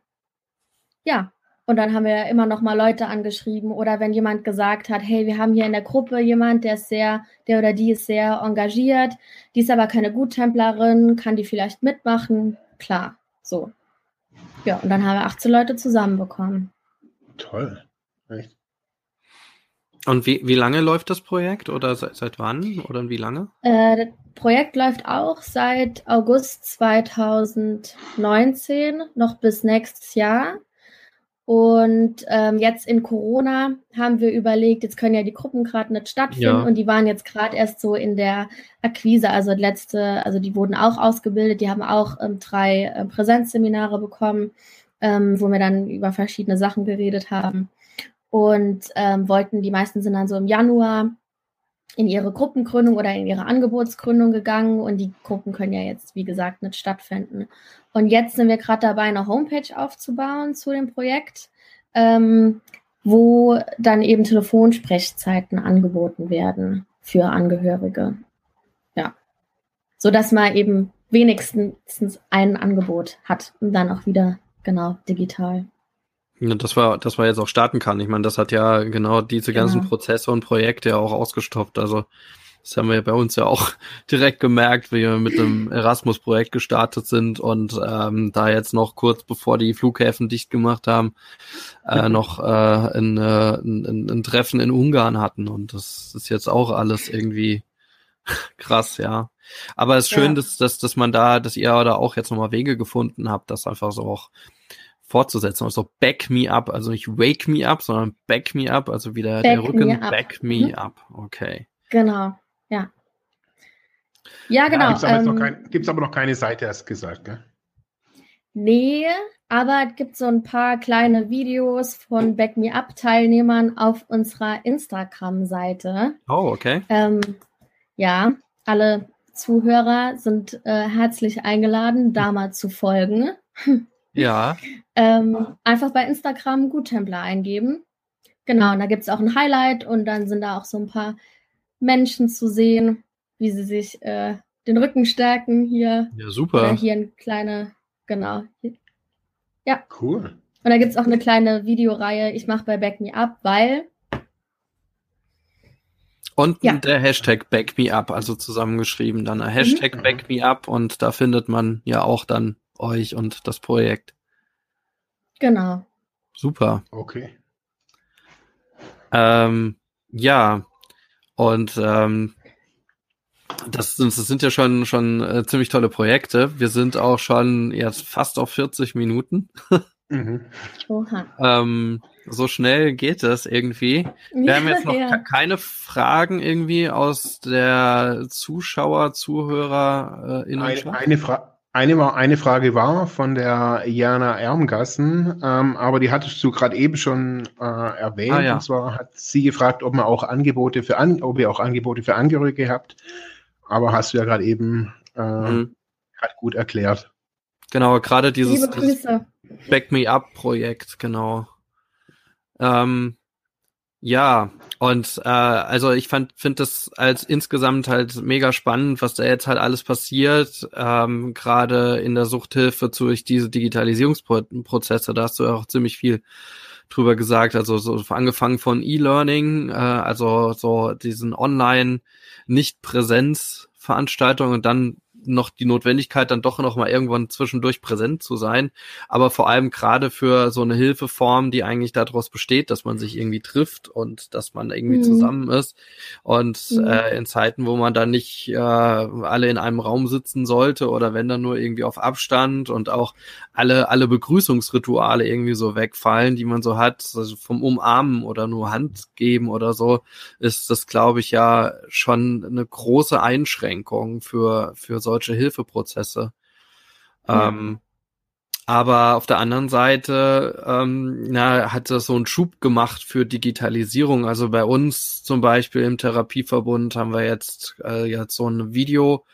ja, und dann haben wir immer noch mal Leute angeschrieben oder wenn jemand gesagt hat, hey, wir haben hier in der Gruppe jemand, der ist sehr, der oder die ist sehr engagiert, die ist aber keine Guttemplerin, kann die vielleicht mitmachen? Klar, so. Ja, und dann haben wir 18 Leute zusammenbekommen. Toll. Echt? Und wie, wie lange läuft das Projekt oder seit, seit wann oder wie lange? Äh, das Projekt läuft auch seit August 2019 noch bis nächstes Jahr. Und ähm, jetzt in Corona haben wir überlegt, jetzt können ja die Gruppen gerade nicht stattfinden ja. und die waren jetzt gerade erst so in der Akquise, also letzte, also die wurden auch ausgebildet, die haben auch ähm, drei äh, Präsenzseminare bekommen, ähm, wo wir dann über verschiedene Sachen geredet haben und ähm, wollten, die meisten sind dann so im Januar in ihre Gruppengründung oder in ihre Angebotsgründung gegangen und die Gruppen können ja jetzt, wie gesagt, nicht stattfinden. Und jetzt sind wir gerade dabei, eine Homepage aufzubauen zu dem Projekt, ähm, wo dann eben Telefonsprechzeiten angeboten werden für Angehörige. Ja. So dass man eben wenigstens ein Angebot hat und dann auch wieder genau digital. Ja, das war, das war jetzt auch starten kann. Ich meine, das hat ja genau diese ganzen genau. Prozesse und Projekte auch ausgestopft. Also das haben wir bei uns ja auch *laughs* direkt gemerkt, wie wir mit dem Erasmus-Projekt gestartet sind und ähm, da jetzt noch kurz bevor die Flughäfen dicht gemacht haben, äh, *laughs* noch äh, ein, äh, ein, ein Treffen in Ungarn hatten. Und das ist jetzt auch alles irgendwie *laughs* krass, ja. Aber es ist schön, ja. dass, dass, dass man da, dass ihr da auch jetzt nochmal Wege gefunden habt, das einfach so auch fortzusetzen. Also back me up, also nicht wake me up, sondern back me up, also wieder back der Rücken, me back me mhm. up. Okay. Genau, ja. Ja, genau. Ja, Gibt es aber, ähm, aber, noch keine Seite, hast gesagt, gell? Nee, aber es gibt so ein paar kleine Videos von Back Me Up Teilnehmern auf unserer Instagram-Seite. Oh, okay. Ähm, ja, alle Zuhörer sind äh, herzlich eingeladen, da mal zu folgen. *laughs* Ja. ähm, einfach bei Instagram Guttempler eingeben. Genau, und da gibt es auch ein Highlight und dann sind da auch so ein paar Menschen zu sehen, wie sie sich äh, den Rücken stärken hier. Ja, super. Oder hier ein kleine, genau. Ja. Cool. Und da gibt es auch eine kleine Videoreihe, ich mache bei Back Me Up, weil. Und ja. der Hashtag Back Me Up, also zusammengeschrieben, dann ein Hashtag mhm. Back Me Up und da findet man ja auch dann euch und das Projekt. Genau. Super. Okay. Ähm, ja, und ähm, das, das sind ja schon, schon äh, ziemlich tolle Projekte. Wir sind auch schon jetzt fast auf 40 Minuten. mhm. Ähm, so schnell geht das irgendwie. Wir haben jetzt noch ja. keine Fragen irgendwie aus der Zuschauer, Zuhörer äh, eine, eine, Fra eine, eine Frage war von der Jana Ermgassen, ähm, aber die hattest du gerade eben schon äh, erwähnt. Ah, ja. Und zwar hat sie gefragt, ob man auch Angebote für an, ob ihr auch Angebote für Angehörige habt. Aber hast du ja gerade eben äh, mhm. gut erklärt. Genau, gerade dieses, Back Me Up Projekt, genau. Ähm, ja, und äh, also ich fand finde das als insgesamt halt mega spannend, was da jetzt halt alles passiert, ähm, gerade in der Suchthilfe durch diese Digitalisierungsprozesse. Da hast du ja auch ziemlich viel drüber gesagt, also so angefangen von E-Learning, äh, also so diesen Online nicht Präsenz Veranstaltungen und dann noch die Notwendigkeit, dann doch noch mal irgendwann zwischendurch präsent zu sein. Aber vor allem gerade für so eine Hilfeform, die eigentlich daraus besteht, dass man sich irgendwie trifft und dass man irgendwie mhm. zusammen ist. Und mhm. äh, in Zeiten, wo man dann nicht äh, alle in einem Raum sitzen sollte oder wenn dann nur irgendwie auf Abstand und auch alle, alle Begrüßungsrituale irgendwie so wegfallen, die man so hat, also vom Umarmen oder nur Hand geben oder so, ist das, glaube ich, ja schon eine große Einschränkung für, für solche Hilfeprozesse. Ja. Ähm, aber auf der anderen Seite ähm, na, hat das so einen Schub gemacht für Digitalisierung. Also bei uns zum Beispiel im Therapieverbund haben wir jetzt, äh, jetzt so ein Video,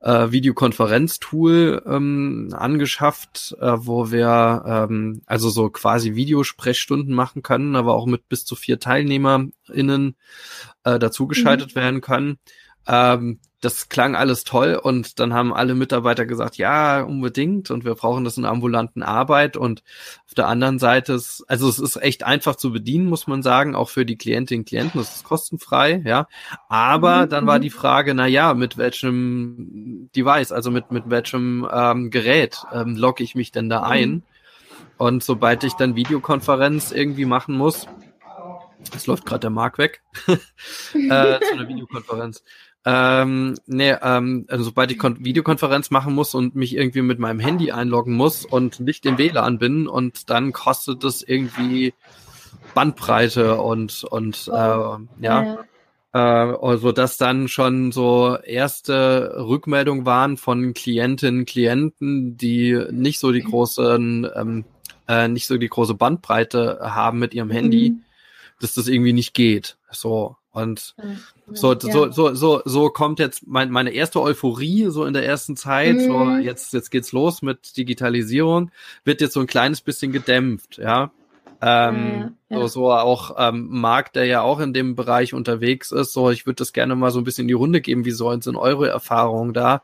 äh, Videokonferenztool ähm, angeschafft, äh, wo wir ähm, also so quasi Videosprechstunden machen können, aber auch mit bis zu vier TeilnehmerInnen äh, dazugeschaltet mhm. werden können. Ähm, das klang alles toll und dann haben alle Mitarbeiter gesagt, ja, unbedingt und wir brauchen das in der ambulanten Arbeit und auf der anderen Seite ist, also es ist echt einfach zu bedienen, muss man sagen, auch für die Klientinnen und Klienten, das ist kostenfrei, ja. Aber mhm. dann war mhm. die Frage, na ja, mit welchem Device, also mit, mit welchem ähm, Gerät ähm, logge ich mich denn da mhm. ein? Und sobald ich dann Videokonferenz irgendwie machen muss, es läuft gerade der Mark weg, *laughs* äh, zu einer *laughs* Videokonferenz. Ähm, nee, ähm, also sobald ich Kon Videokonferenz machen muss und mich irgendwie mit meinem Handy einloggen muss und nicht im WLAN bin und dann kostet es irgendwie Bandbreite und und äh, ja. ja. Äh, also dass dann schon so erste Rückmeldungen waren von Klientinnen, Klienten, die nicht so die großen, ähm, äh, nicht so die große Bandbreite haben mit ihrem Handy, mhm. dass das irgendwie nicht geht. So und so, ja. so, so, so, so kommt jetzt mein, meine erste Euphorie so in der ersten Zeit. Mhm. So, jetzt, jetzt geht's los mit Digitalisierung, wird jetzt so ein kleines bisschen gedämpft, ja. Ähm, ja, ja. So, so auch ähm, Marc, der ja auch in dem Bereich unterwegs ist, so ich würde das gerne mal so ein bisschen in die Runde geben. Wie sollen sind eure Erfahrungen da?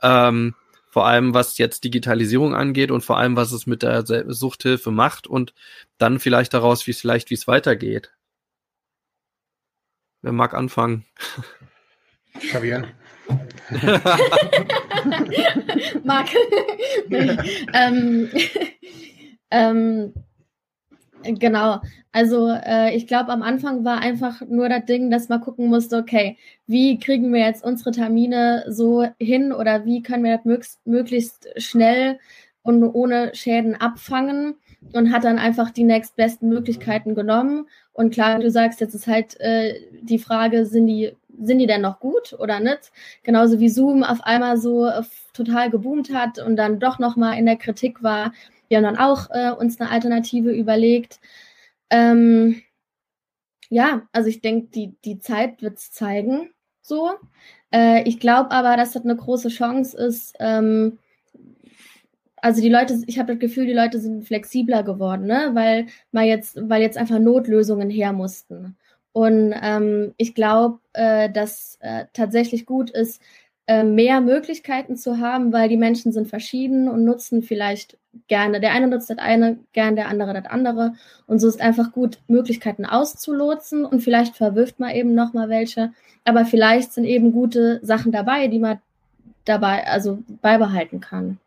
Ähm, vor allem was jetzt Digitalisierung angeht und vor allem was es mit der Suchthilfe macht und dann vielleicht daraus, wie es vielleicht wie es weitergeht. Wer mag anfangen? Fabian. *laughs* Marc. ähm, *laughs* ähm, genau. Also äh, ich glaube, am Anfang war einfach nur das Ding, dass man gucken musste, okay, wie kriegen wir jetzt unsere Termine so hin oder wie können wir das möglichst, möglichst schnell und ohne Schäden abfangen und hat dann einfach die nächstbesten Möglichkeiten genommen. Und klar, du sagst, jetzt ist halt äh, die Frage, sind die, sind die denn noch gut oder nicht? Genauso wie Zoom auf einmal so äh, total geboomt hat und dann doch nochmal in der Kritik war. Wir haben dann auch äh, uns eine Alternative überlegt. Ähm, ja, also ich denke, die, die Zeit wird es zeigen. So. Äh, ich glaube aber, dass das eine große Chance ist, ähm, also die Leute, ich habe das Gefühl, die Leute sind flexibler geworden, ne? weil mal jetzt, weil jetzt einfach Notlösungen her mussten. Und ähm, ich glaube, äh, dass äh, tatsächlich gut ist, äh, mehr Möglichkeiten zu haben, weil die Menschen sind verschieden und nutzen vielleicht gerne. Der eine nutzt das eine, gern der andere das andere. Und so ist einfach gut, Möglichkeiten auszulotsen und vielleicht verwirft man eben noch mal welche. Aber vielleicht sind eben gute Sachen dabei, die man dabei, also beibehalten kann.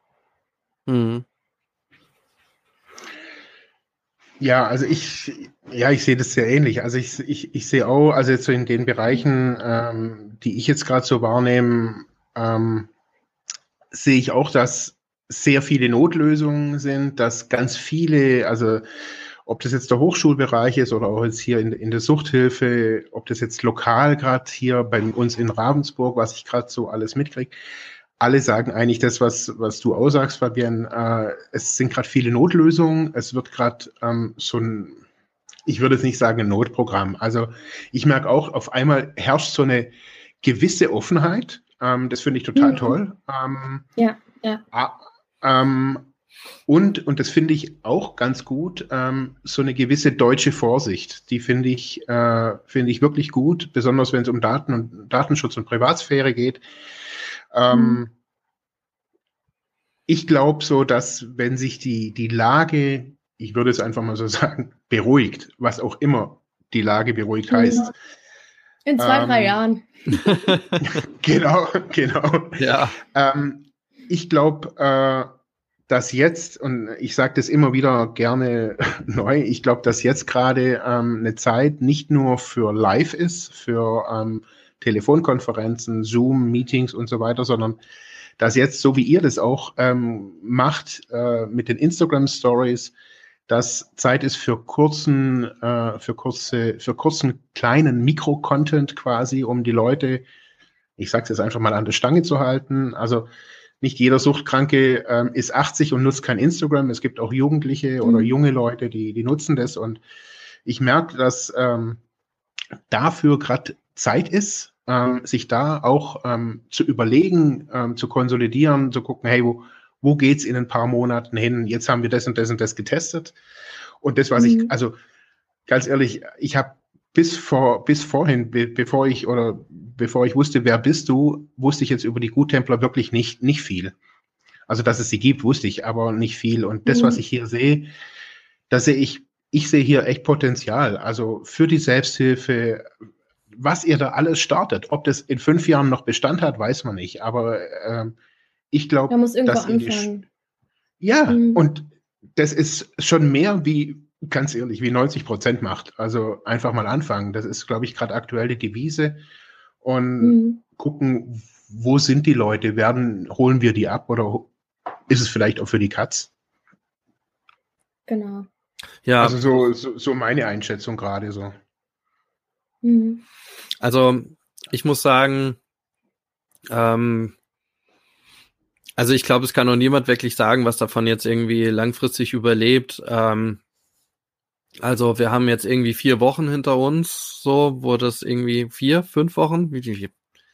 Mhm. Ja, also ich, ja, ich sehe das sehr ähnlich. Also ich, ich, ich sehe auch, also jetzt so in den Bereichen, ähm, die ich jetzt gerade so wahrnehme, ähm, sehe ich auch, dass sehr viele Notlösungen sind, dass ganz viele, also ob das jetzt der Hochschulbereich ist oder auch jetzt hier in, in der Suchthilfe, ob das jetzt lokal gerade hier bei uns in Ravensburg, was ich gerade so alles mitkriege, alle sagen eigentlich das, was, was du aussagst, Fabian. Äh, es sind gerade viele Notlösungen. Es wird gerade ähm, so ein, ich würde es nicht sagen, ein Notprogramm. Also ich merke auch, auf einmal herrscht so eine gewisse Offenheit. Ähm, das finde ich total mhm. toll. Ähm, ja, ja. Ähm, und, und das finde ich auch ganz gut, ähm, so eine gewisse deutsche Vorsicht. Die finde ich, äh, finde ich wirklich gut, besonders wenn es um Daten und Datenschutz und Privatsphäre geht. Ähm, mhm. Ich glaube so, dass wenn sich die, die Lage, ich würde es einfach mal so *laughs* sagen, beruhigt, was auch immer die Lage beruhigt heißt. In zwei, ähm, drei Jahren. *laughs* genau, genau. Ja. Ähm, ich glaube, äh, dass jetzt, und ich sage das immer wieder gerne *laughs* neu, ich glaube, dass jetzt gerade ähm, eine Zeit nicht nur für Live ist, für ähm, Telefonkonferenzen, Zoom, Meetings und so weiter, sondern dass jetzt, so wie ihr das auch ähm, macht äh, mit den Instagram Stories, dass Zeit ist für kurzen, äh, für kurze, für kurzen kleinen Mikro-Content quasi, um die Leute, ich sage es jetzt einfach mal an der Stange zu halten. Also nicht jeder Suchtkranke ähm, ist 80 und nutzt kein Instagram. Es gibt auch Jugendliche mhm. oder junge Leute, die, die nutzen das. Und ich merke, dass ähm, dafür gerade Zeit ist, ähm, sich da auch ähm, zu überlegen, ähm, zu konsolidieren, zu gucken, hey, wo, wo geht's in ein paar Monaten hin? Jetzt haben wir das und das und das getestet. Und das, was mhm. ich, also ganz ehrlich, ich habe bis vor, bis vorhin, be, bevor ich oder bevor ich wusste, wer bist du, wusste ich jetzt über die Guttempler wirklich nicht, nicht viel. Also, dass es sie gibt, wusste ich, aber nicht viel. Und das, mhm. was ich hier sehe, da sehe ich, ich sehe hier echt Potenzial. Also für die Selbsthilfe, was ihr da alles startet. Ob das in fünf Jahren noch Bestand hat, weiß man nicht. Aber ähm, ich glaube, dass anfangen. ja, mhm. und das ist schon mehr wie ganz ehrlich, wie 90 Prozent macht. Also einfach mal anfangen. Das ist, glaube ich, gerade aktuell die Devise. Und mhm. gucken, wo sind die Leute? Werden, holen wir die ab oder ist es vielleicht auch für die Katz? Genau. Ja. Also so, so, so meine Einschätzung gerade so. Mhm. Also ich muss sagen, ähm, also ich glaube, es kann auch niemand wirklich sagen, was davon jetzt irgendwie langfristig überlebt. Ähm, also wir haben jetzt irgendwie vier Wochen hinter uns, so, wo das irgendwie vier, fünf Wochen, wie viel?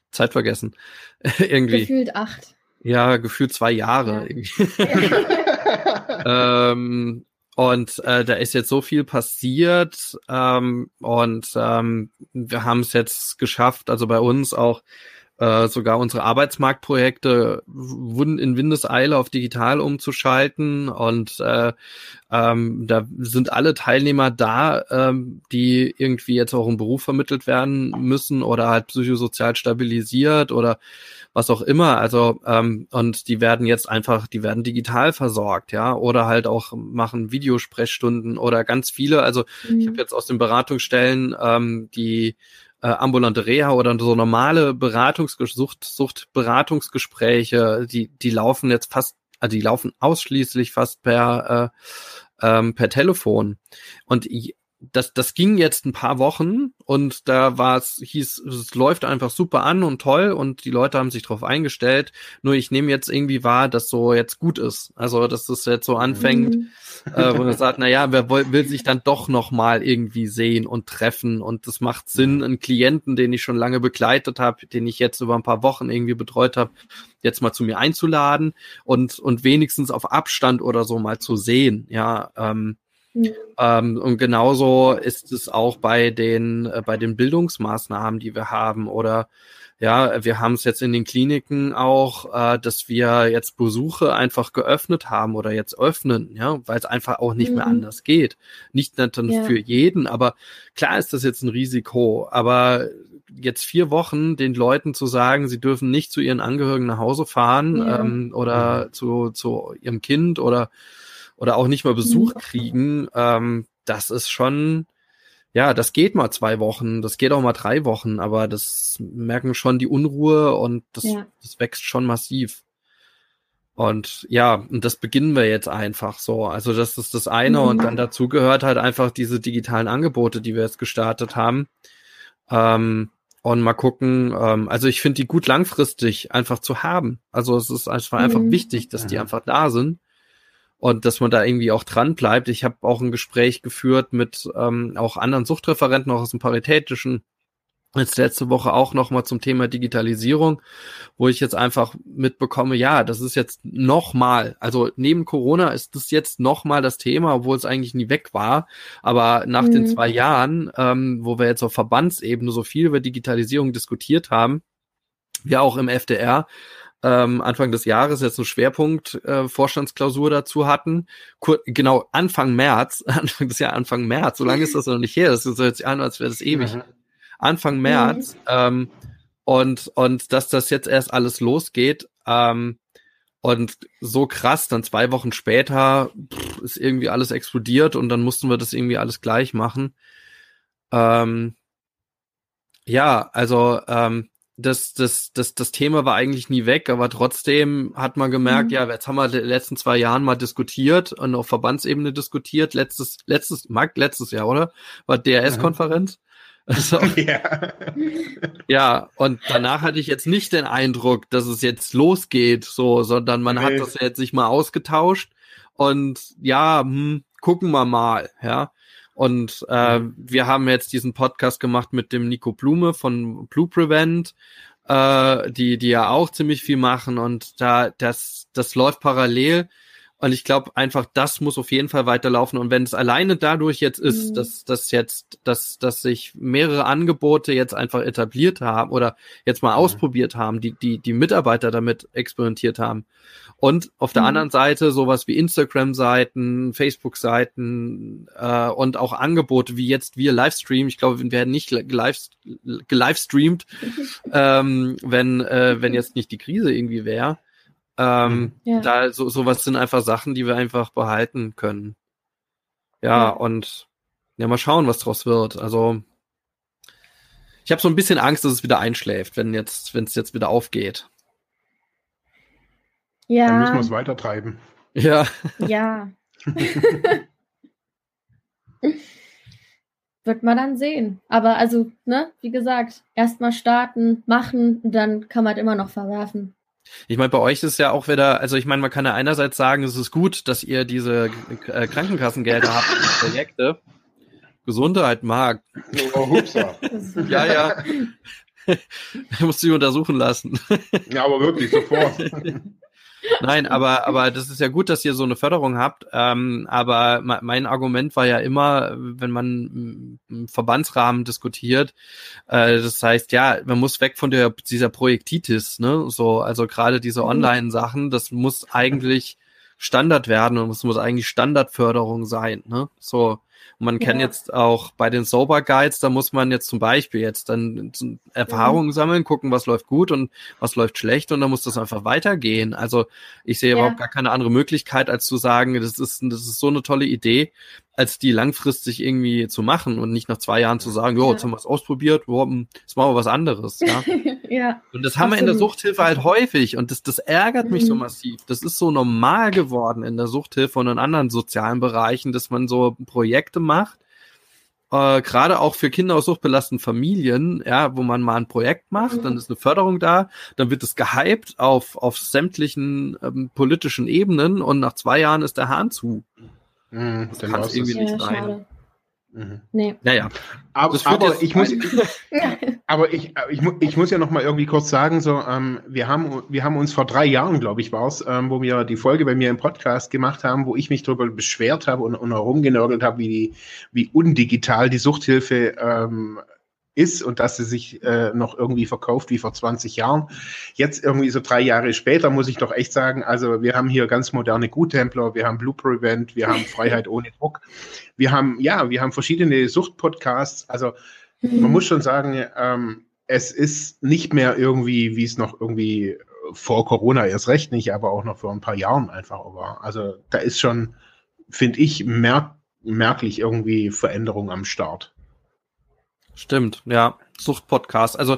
Zeit vergessen. *laughs* irgendwie. Gefühlt acht. Ja, gefühlt zwei Jahre. Ja. *laughs* ähm, und äh, da ist jetzt so viel passiert ähm, und ähm, wir haben es jetzt geschafft, also bei uns auch äh, sogar unsere Arbeitsmarktprojekte wurden in Windeseile auf digital umzuschalten und äh, ähm, da sind alle Teilnehmer da, ähm, die irgendwie jetzt auch im Beruf vermittelt werden müssen oder halt psychosozial stabilisiert oder was auch immer. Also ähm, und die werden jetzt einfach, die werden digital versorgt, ja, oder halt auch machen Videosprechstunden oder ganz viele. Also mhm. ich habe jetzt aus den Beratungsstellen ähm, die äh, ambulante Reha oder so normale Suchtberatungsgespräche, die, die laufen jetzt fast, also die laufen ausschließlich fast per, äh, ähm, per Telefon. Und das, das ging jetzt ein paar Wochen und da war es, hieß, es läuft einfach super an und toll und die Leute haben sich darauf eingestellt. Nur ich nehme jetzt irgendwie wahr, dass so jetzt gut ist. Also, dass das jetzt so anfängt, mhm. äh, wo man sagt, na ja, wer will, will sich dann doch nochmal irgendwie sehen und treffen und das macht Sinn, einen Klienten, den ich schon lange begleitet habe, den ich jetzt über ein paar Wochen irgendwie betreut habe, jetzt mal zu mir einzuladen und, und wenigstens auf Abstand oder so mal zu sehen. Ja, ähm, Mhm. Ähm, und genauso ist es auch bei den, äh, bei den Bildungsmaßnahmen, die wir haben. Oder ja, wir haben es jetzt in den Kliniken auch, äh, dass wir jetzt Besuche einfach geöffnet haben oder jetzt öffnen, ja, weil es einfach auch nicht mhm. mehr anders geht. Nicht natürlich ja. für jeden, aber klar ist das jetzt ein Risiko. Aber jetzt vier Wochen den Leuten zu sagen, sie dürfen nicht zu ihren Angehörigen nach Hause fahren ja. ähm, oder mhm. zu, zu ihrem Kind oder oder auch nicht mal Besuch mhm. kriegen, ähm, das ist schon, ja, das geht mal zwei Wochen, das geht auch mal drei Wochen, aber das merken schon die Unruhe und das, ja. das wächst schon massiv. Und ja, und das beginnen wir jetzt einfach so. Also das ist das eine. Mhm. Und dann dazu gehört halt einfach diese digitalen Angebote, die wir jetzt gestartet haben. Ähm, und mal gucken. Ähm, also ich finde die gut langfristig einfach zu haben. Also es ist einfach, mhm. einfach wichtig, dass die einfach da sind und dass man da irgendwie auch dran bleibt. Ich habe auch ein Gespräch geführt mit ähm, auch anderen Suchtreferenten, auch aus dem Paritätischen, jetzt letzte Woche auch nochmal zum Thema Digitalisierung, wo ich jetzt einfach mitbekomme, ja, das ist jetzt nochmal, also neben Corona ist das jetzt nochmal das Thema, obwohl es eigentlich nie weg war. Aber nach mhm. den zwei Jahren, ähm, wo wir jetzt auf Verbandsebene so viel über Digitalisierung diskutiert haben, wir auch im FDR, ähm, Anfang des Jahres jetzt einen Schwerpunkt äh, Vorstandsklausur dazu hatten. Kur genau Anfang März, *laughs* Anfang des Jahres, Anfang März, so lange ist das noch nicht her, das ist so jetzt an, als wäre das ewig. Mhm. Anfang März mhm. ähm, und und dass das jetzt erst alles losgeht ähm, und so krass, dann zwei Wochen später pff, ist irgendwie alles explodiert und dann mussten wir das irgendwie alles gleich machen. Ähm, ja, also ähm, das, das, das, das Thema war eigentlich nie weg, aber trotzdem hat man gemerkt, mhm. ja, jetzt haben wir die letzten zwei Jahren mal diskutiert und auf Verbandsebene diskutiert. Letztes, letztes, Mark, letztes Jahr, oder? War DRS-Konferenz. Also, *laughs* *laughs* ja. ja, und danach hatte ich jetzt nicht den Eindruck, dass es jetzt losgeht, so, sondern man nee. hat das jetzt sich mal ausgetauscht und ja, hm, gucken wir mal, ja. Und äh, wir haben jetzt diesen Podcast gemacht mit dem Nico Blume von Blue Prevent, äh, die, die ja auch ziemlich viel machen. Und da, das, das läuft parallel. Und ich glaube einfach, das muss auf jeden Fall weiterlaufen. Und wenn es alleine dadurch jetzt ist, mhm. dass, dass jetzt, dass, dass sich mehrere Angebote jetzt einfach etabliert haben oder jetzt mal mhm. ausprobiert haben, die, die, die Mitarbeiter damit experimentiert haben. Und auf der mhm. anderen Seite sowas wie Instagram-Seiten, Facebook-Seiten äh, und auch Angebote wie jetzt wir Livestream. Ich glaube, wir werden nicht gelivestreamt, *laughs* ähm, wenn, äh, wenn jetzt nicht die Krise irgendwie wäre. Ähm, ja. Da so sowas sind einfach Sachen, die wir einfach behalten können. Ja, ja, und ja, mal schauen, was draus wird. Also ich habe so ein bisschen Angst, dass es wieder einschläft, wenn jetzt, wenn es jetzt wieder aufgeht. Ja. Dann müssen wir es weiter treiben. Ja. Ja. *laughs* *laughs* Wird man dann sehen. Aber also, ne, wie gesagt, erstmal starten, machen, dann kann man halt immer noch verwerfen. Ich meine, bei euch ist ja auch wieder, also ich meine, man kann ja einerseits sagen, es ist gut, dass ihr diese äh, Krankenkassengelder habt für Projekte. Gesundheit mag. Oh, *laughs* ja, ja. *laughs* musst du untersuchen lassen. ja, aber wirklich, sofort. *laughs* Nein, *laughs* aber, aber das ist ja gut, dass ihr so eine Förderung habt. Ähm, aber mein Argument war ja immer, wenn man im Verbandsrahmen diskutiert, äh, das heißt, ja, man muss weg von der, dieser Projektitis, ne? So, also gerade diese mhm. Online-Sachen, das muss eigentlich Standard werden und es muss eigentlich Standardförderung sein, ne? So, man kann ja. jetzt auch bei den Sober Guides, da muss man jetzt zum Beispiel jetzt dann Erfahrungen mhm. sammeln, gucken, was läuft gut und was läuft schlecht und dann muss das einfach weitergehen. Also ich sehe ja. überhaupt gar keine andere Möglichkeit, als zu sagen, das ist, das ist so eine tolle Idee als die langfristig irgendwie zu machen und nicht nach zwei Jahren zu sagen, jo, ja. jetzt haben wir es ausprobiert, jo, hm, jetzt machen wir was anderes. Ja. *laughs* ja und das haben absolut. wir in der Suchthilfe halt häufig und das, das ärgert mhm. mich so mhm. massiv. Das ist so normal geworden in der Suchthilfe und in anderen sozialen Bereichen, dass man so Projekte macht, äh, gerade auch für Kinder aus suchtbelasteten Familien, ja, wo man mal ein Projekt macht, mhm. dann ist eine Förderung da, dann wird es gehypt auf, auf sämtlichen ähm, politischen Ebenen und nach zwei Jahren ist der Hahn zu. Mhm, das kann irgendwie nicht sein. Mhm. Nee. Naja. Aber, *laughs* *laughs* aber ich muss, aber ich, ich, ich muss ja noch mal irgendwie kurz sagen, so, ähm, wir haben, wir haben uns vor drei Jahren, glaube ich, war es, ähm, wo wir die Folge bei mir im Podcast gemacht haben, wo ich mich darüber beschwert habe und, und herumgenörgelt habe, wie die, wie undigital die Suchthilfe ähm, ist und dass sie sich äh, noch irgendwie verkauft wie vor 20 Jahren. Jetzt irgendwie so drei Jahre später muss ich doch echt sagen, also wir haben hier ganz moderne Guttempler, wir haben Blue Prevent, wir haben Freiheit ohne Druck, wir haben, ja, wir haben verschiedene Suchtpodcasts. Also mhm. man muss schon sagen, ähm, es ist nicht mehr irgendwie, wie es noch irgendwie vor Corona erst recht nicht, aber auch noch vor ein paar Jahren einfach war. Also da ist schon, finde ich, merk merklich irgendwie Veränderung am Start. Stimmt, ja. Suchtpodcast. Also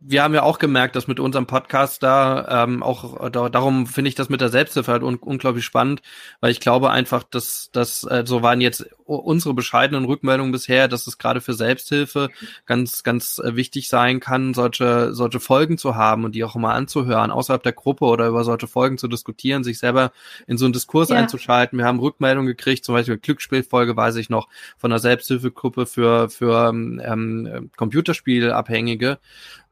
wir haben ja auch gemerkt, dass mit unserem Podcast da ähm, auch da, darum finde ich das mit der Selbsthilfe halt un unglaublich spannend, weil ich glaube einfach, dass das äh, so waren jetzt unsere bescheidenen Rückmeldungen bisher, dass es gerade für Selbsthilfe ganz ganz äh, wichtig sein kann, solche solche Folgen zu haben und die auch mal anzuhören außerhalb der Gruppe oder über solche Folgen zu diskutieren, sich selber in so einen Diskurs ja. einzuschalten. Wir haben Rückmeldungen gekriegt, zum Beispiel Glücksspielfolge weiß ich noch von der Selbsthilfegruppe für für ähm, Computerspielabhängige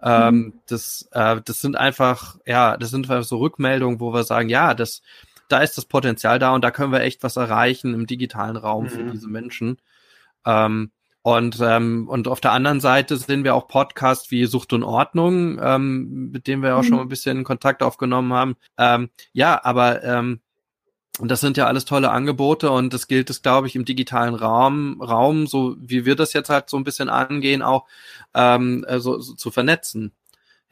ähm, mhm. das, äh, das sind einfach, ja, das sind einfach so Rückmeldungen, wo wir sagen, ja, das, da ist das Potenzial da und da können wir echt was erreichen im digitalen Raum mhm. für diese Menschen. Ähm, und, ähm, und auf der anderen Seite sehen wir auch Podcasts wie Sucht und Ordnung, ähm, mit denen wir auch mhm. schon ein bisschen Kontakt aufgenommen haben. Ähm, ja, aber ähm, und das sind ja alles tolle Angebote und das gilt es, glaube ich, im digitalen Raum, Raum, so wie wir das jetzt halt so ein bisschen angehen, auch ähm, äh, so, so zu vernetzen.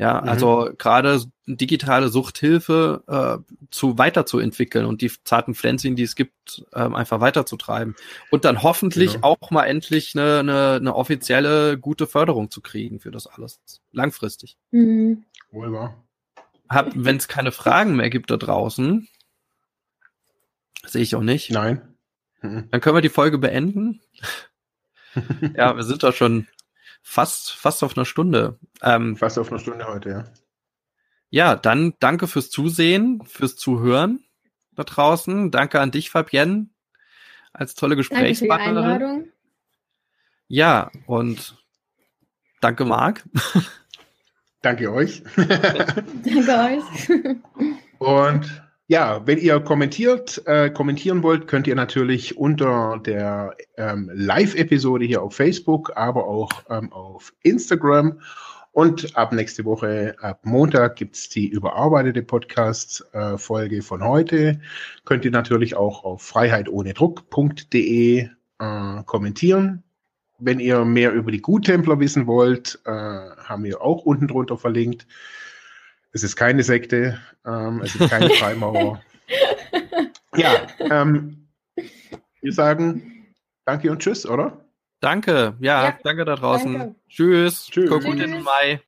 Ja, mhm. also gerade digitale Suchthilfe äh, zu weiterzuentwickeln und die zarten Pflänzchen, die es gibt, ähm, einfach weiterzutreiben. Und dann hoffentlich genau. auch mal endlich eine, eine, eine offizielle gute Förderung zu kriegen für das alles. Langfristig. Mhm. Wohl wahr. Wenn es keine Fragen mehr gibt da draußen, Sehe ich auch nicht. Nein. Mhm. Dann können wir die Folge beenden. *laughs* ja, wir sind doch schon fast, fast auf einer Stunde. Ähm, fast auf einer Stunde heute, ja. Ja, dann danke fürs Zusehen, fürs Zuhören da draußen. Danke an dich, Fabienne, als tolle Gesprächspartnerin. Danke für die Einladung. Ja, und danke, Marc. Danke euch. *laughs* danke euch. und ja, wenn ihr kommentiert, äh, kommentieren wollt, könnt ihr natürlich unter der ähm, Live-Episode hier auf Facebook, aber auch ähm, auf Instagram. Und ab nächste Woche, ab Montag, gibt's die überarbeitete Podcast-Folge äh, von heute. Könnt ihr natürlich auch auf freiheitohnedruck.de äh, kommentieren. Wenn ihr mehr über die Guttempler wissen wollt, äh, haben wir auch unten drunter verlinkt. Es ist keine Sekte, ähm, es ist keine *laughs* Freimaurer. ja, ähm, wir sagen Danke und Tschüss, oder? Danke, ja, ja danke da draußen. Danke. Tschüss. Tschüss. Guck gut in den Mai.